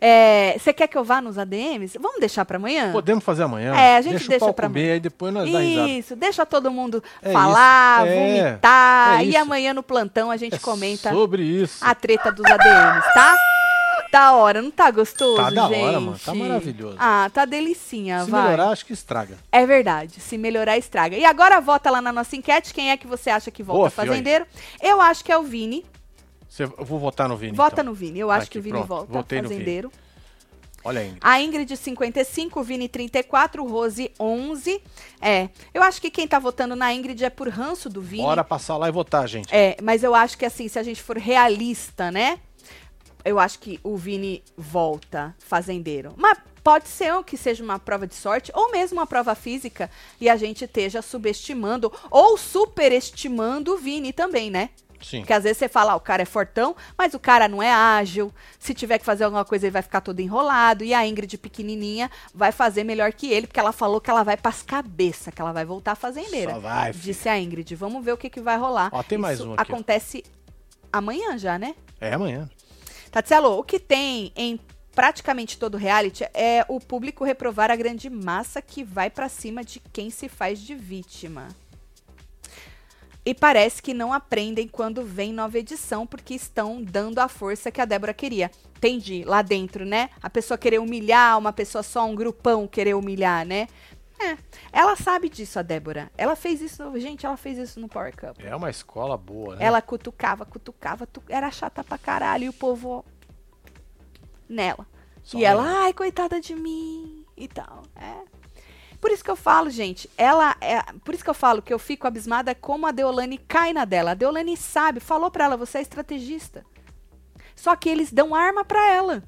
É, Você quer que eu vá nos ADMs? Vamos deixar pra amanhã? Podemos fazer amanhã. É, a gente deixa, deixa pra comer, aí depois nós. Isso, deixa todo mundo É falar, isso, é, vomitar. é e amanhã no plantão a gente É comenta sobre isso. a treta dos ADMs, tá? Da hora, não tá gostoso, Tá da hora, gente? mano, tá maravilhoso. Ah, tá delicinha, Se vai. melhorar, acho que estraga. É verdade. Se melhorar, estraga. E agora vota lá na nossa enquete. Quem é que você acha que volta Boa, fazendeiro? Eu acho que é o Vini. Você- eu vou votar no Vini. Vota então. no Vini. Eu acho aqui, que o Vini pronto. volta Votei no Vini. fazendeiro. Olha aí. A Ingrid 55, o Vini 34, o Rose 11. É, eu acho que quem tá votando na Ingrid é por ranço do Vini. Bora passar lá e votar, gente. É, mas eu acho que assim, se a gente for realista, né? Eu acho que o Vini volta fazendeiro. Mas pode ser que seja uma prova de sorte, ou mesmo uma prova física, e a gente esteja subestimando ou superestimando o Vini também, né? Sim. Porque às vezes você fala, ah, o cara é fortão, mas o cara não é ágil. Se tiver que fazer alguma coisa, ele vai ficar todo enrolado. E a Ingrid pequenininha vai fazer melhor que ele, porque ela falou que ela vai pras cabeças, que ela vai voltar fazendeira. Só vai, filho. Disse a Ingrid. Vamos ver o que, que vai rolar. Ó, tem mais Isso um aqui. Acontece amanhã já, né? É amanhã. Tatielo, o que tem em praticamente todo reality é o público reprovar a grande massa que vai pra cima de quem se faz de vítima. E parece que não aprendem quando vem nova edição, porque estão dando a força que a Débora queria. Entendi, lá dentro, né? A pessoa querer humilhar, uma pessoa só, um grupão querer humilhar, né? É, ela sabe disso, a Débora. Ela fez isso, gente, ela fez isso no Power Cup. É uma escola boa, né? Ela cutucava, cutucava, tu- era chata pra caralho e o povo nela. Só e ela, nela. ai, coitada de mim e tal. É. Por isso que eu falo, gente, ela é, por isso que eu falo que eu fico abismada como a Deolane cai na dela. A Deolane sabe, falou pra ela, você é estrategista. Só que eles dão arma pra ela.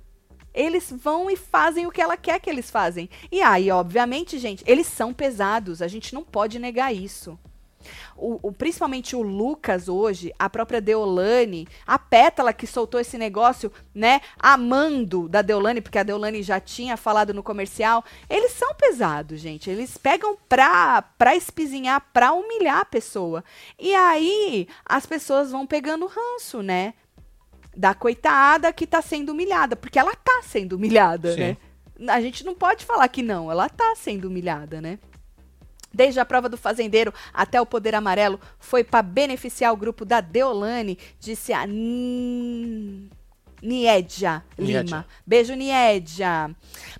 Eles vão e fazem o que ela quer que eles fazem. E aí, obviamente, gente, eles são pesados. A gente não pode negar isso. O, o- principalmente o Lucas hoje, a própria Deolane, a Pétala que soltou esse negócio, né? Amando da Deolane, porque a Deolane já tinha falado no comercial. Eles são pesados, gente. Eles pegam pra, pra espizinhar, pra humilhar a pessoa. E aí as pessoas vão pegando ranço, né? Da coitada que tá sendo humilhada. Porque ela tá sendo humilhada, Sim. né? A gente não pode falar que não, ela tá sendo humilhada, né? Desde a prova do fazendeiro até o poder amarelo foi para beneficiar o grupo da Deolane, disse a Niedja. Lima. Beijo, Niedja.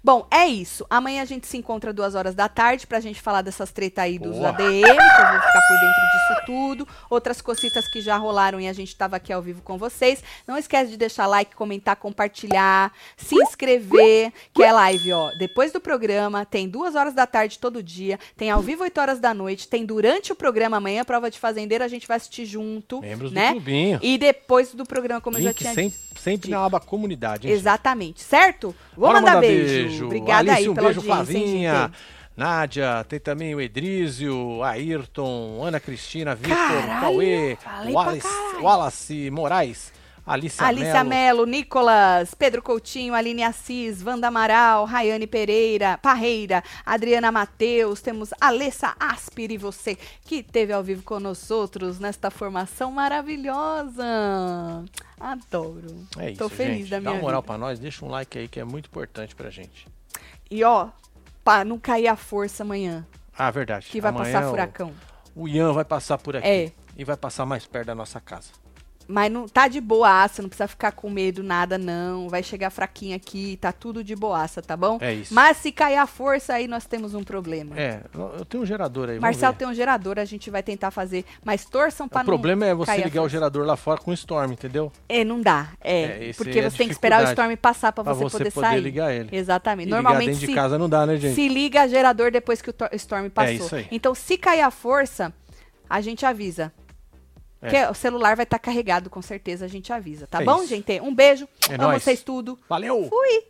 Bom, é isso. Amanhã a gente se encontra duas horas da tarde pra gente falar dessas treta aí dos Boa. ADM, que eu vou ficar por dentro disso tudo. Outras cositas que já rolaram e a gente tava aqui ao vivo com vocês. Não esquece de deixar like, comentar, compartilhar, se inscrever, que é live, ó. Depois do programa, tem duas horas da tarde todo dia, tem ao vivo 8 horas da noite, tem durante o programa amanhã, prova de fazendeiro, a gente vai assistir junto, Membros né? do clubinho. E depois do programa, como eu já Link tinha sempre. Na aba comunidade. hein, gente? Exatamente, certo? Vou Bora mandar mandar beijo. Obrigada Alice, aí um pela beijo, audiência, Flavinha. Nádia, tem também o Edrísio, Ayrton, Ana Cristina, Vitor, Cauê, Wallace. Wallace Moraes, Alicia, Alicia Mello. Melo, Nicolas, Pedro Coutinho, Aline Assis, Wanda Amaral, Rayane Pereira, Parreira, Adriana Mateus, temos Alessa Aspir e você que esteve ao vivo com nós outros nesta formação maravilhosa. Adoro. É isso, Tô feliz gente. da minha Dá uma moral pra nós, deixa um like aí que é muito importante pra gente. E ó, pra não cair a força amanhã, Ah, verdade. que vai Amanhã passar o- furacão. O Ian vai passar por aqui. É. E vai passar mais perto da nossa casa. Mas não tá de boaça, não precisa ficar com medo nada, não. Vai chegar fraquinho aqui, tá tudo de boaça, tá bom? É isso. Mas se cair a força, aí nós temos um problema. É, eu tenho um gerador aí. vamos Marcel ver. tem um gerador, a gente vai tentar fazer, mas torçam pra O problema é você ligar o gerador lá fora com o Storm, entendeu? É, não dá. É, É, porque é você tem que esperar o. Storm passar pra Pra você, você poder, poder sair. ligar ele. Exatamente. E ligar Normalmente dentro de se, casa não dá, né, gente? se liga gerador depois que o tor- Storm passou. isso aí. Então, se cair a força, a gente avisa. É. Que o celular vai estar carregado, com certeza a gente avisa, tá É bom, isso. gente? Um beijo. É Amo nóis. vocês tudo. Valeu! Fui!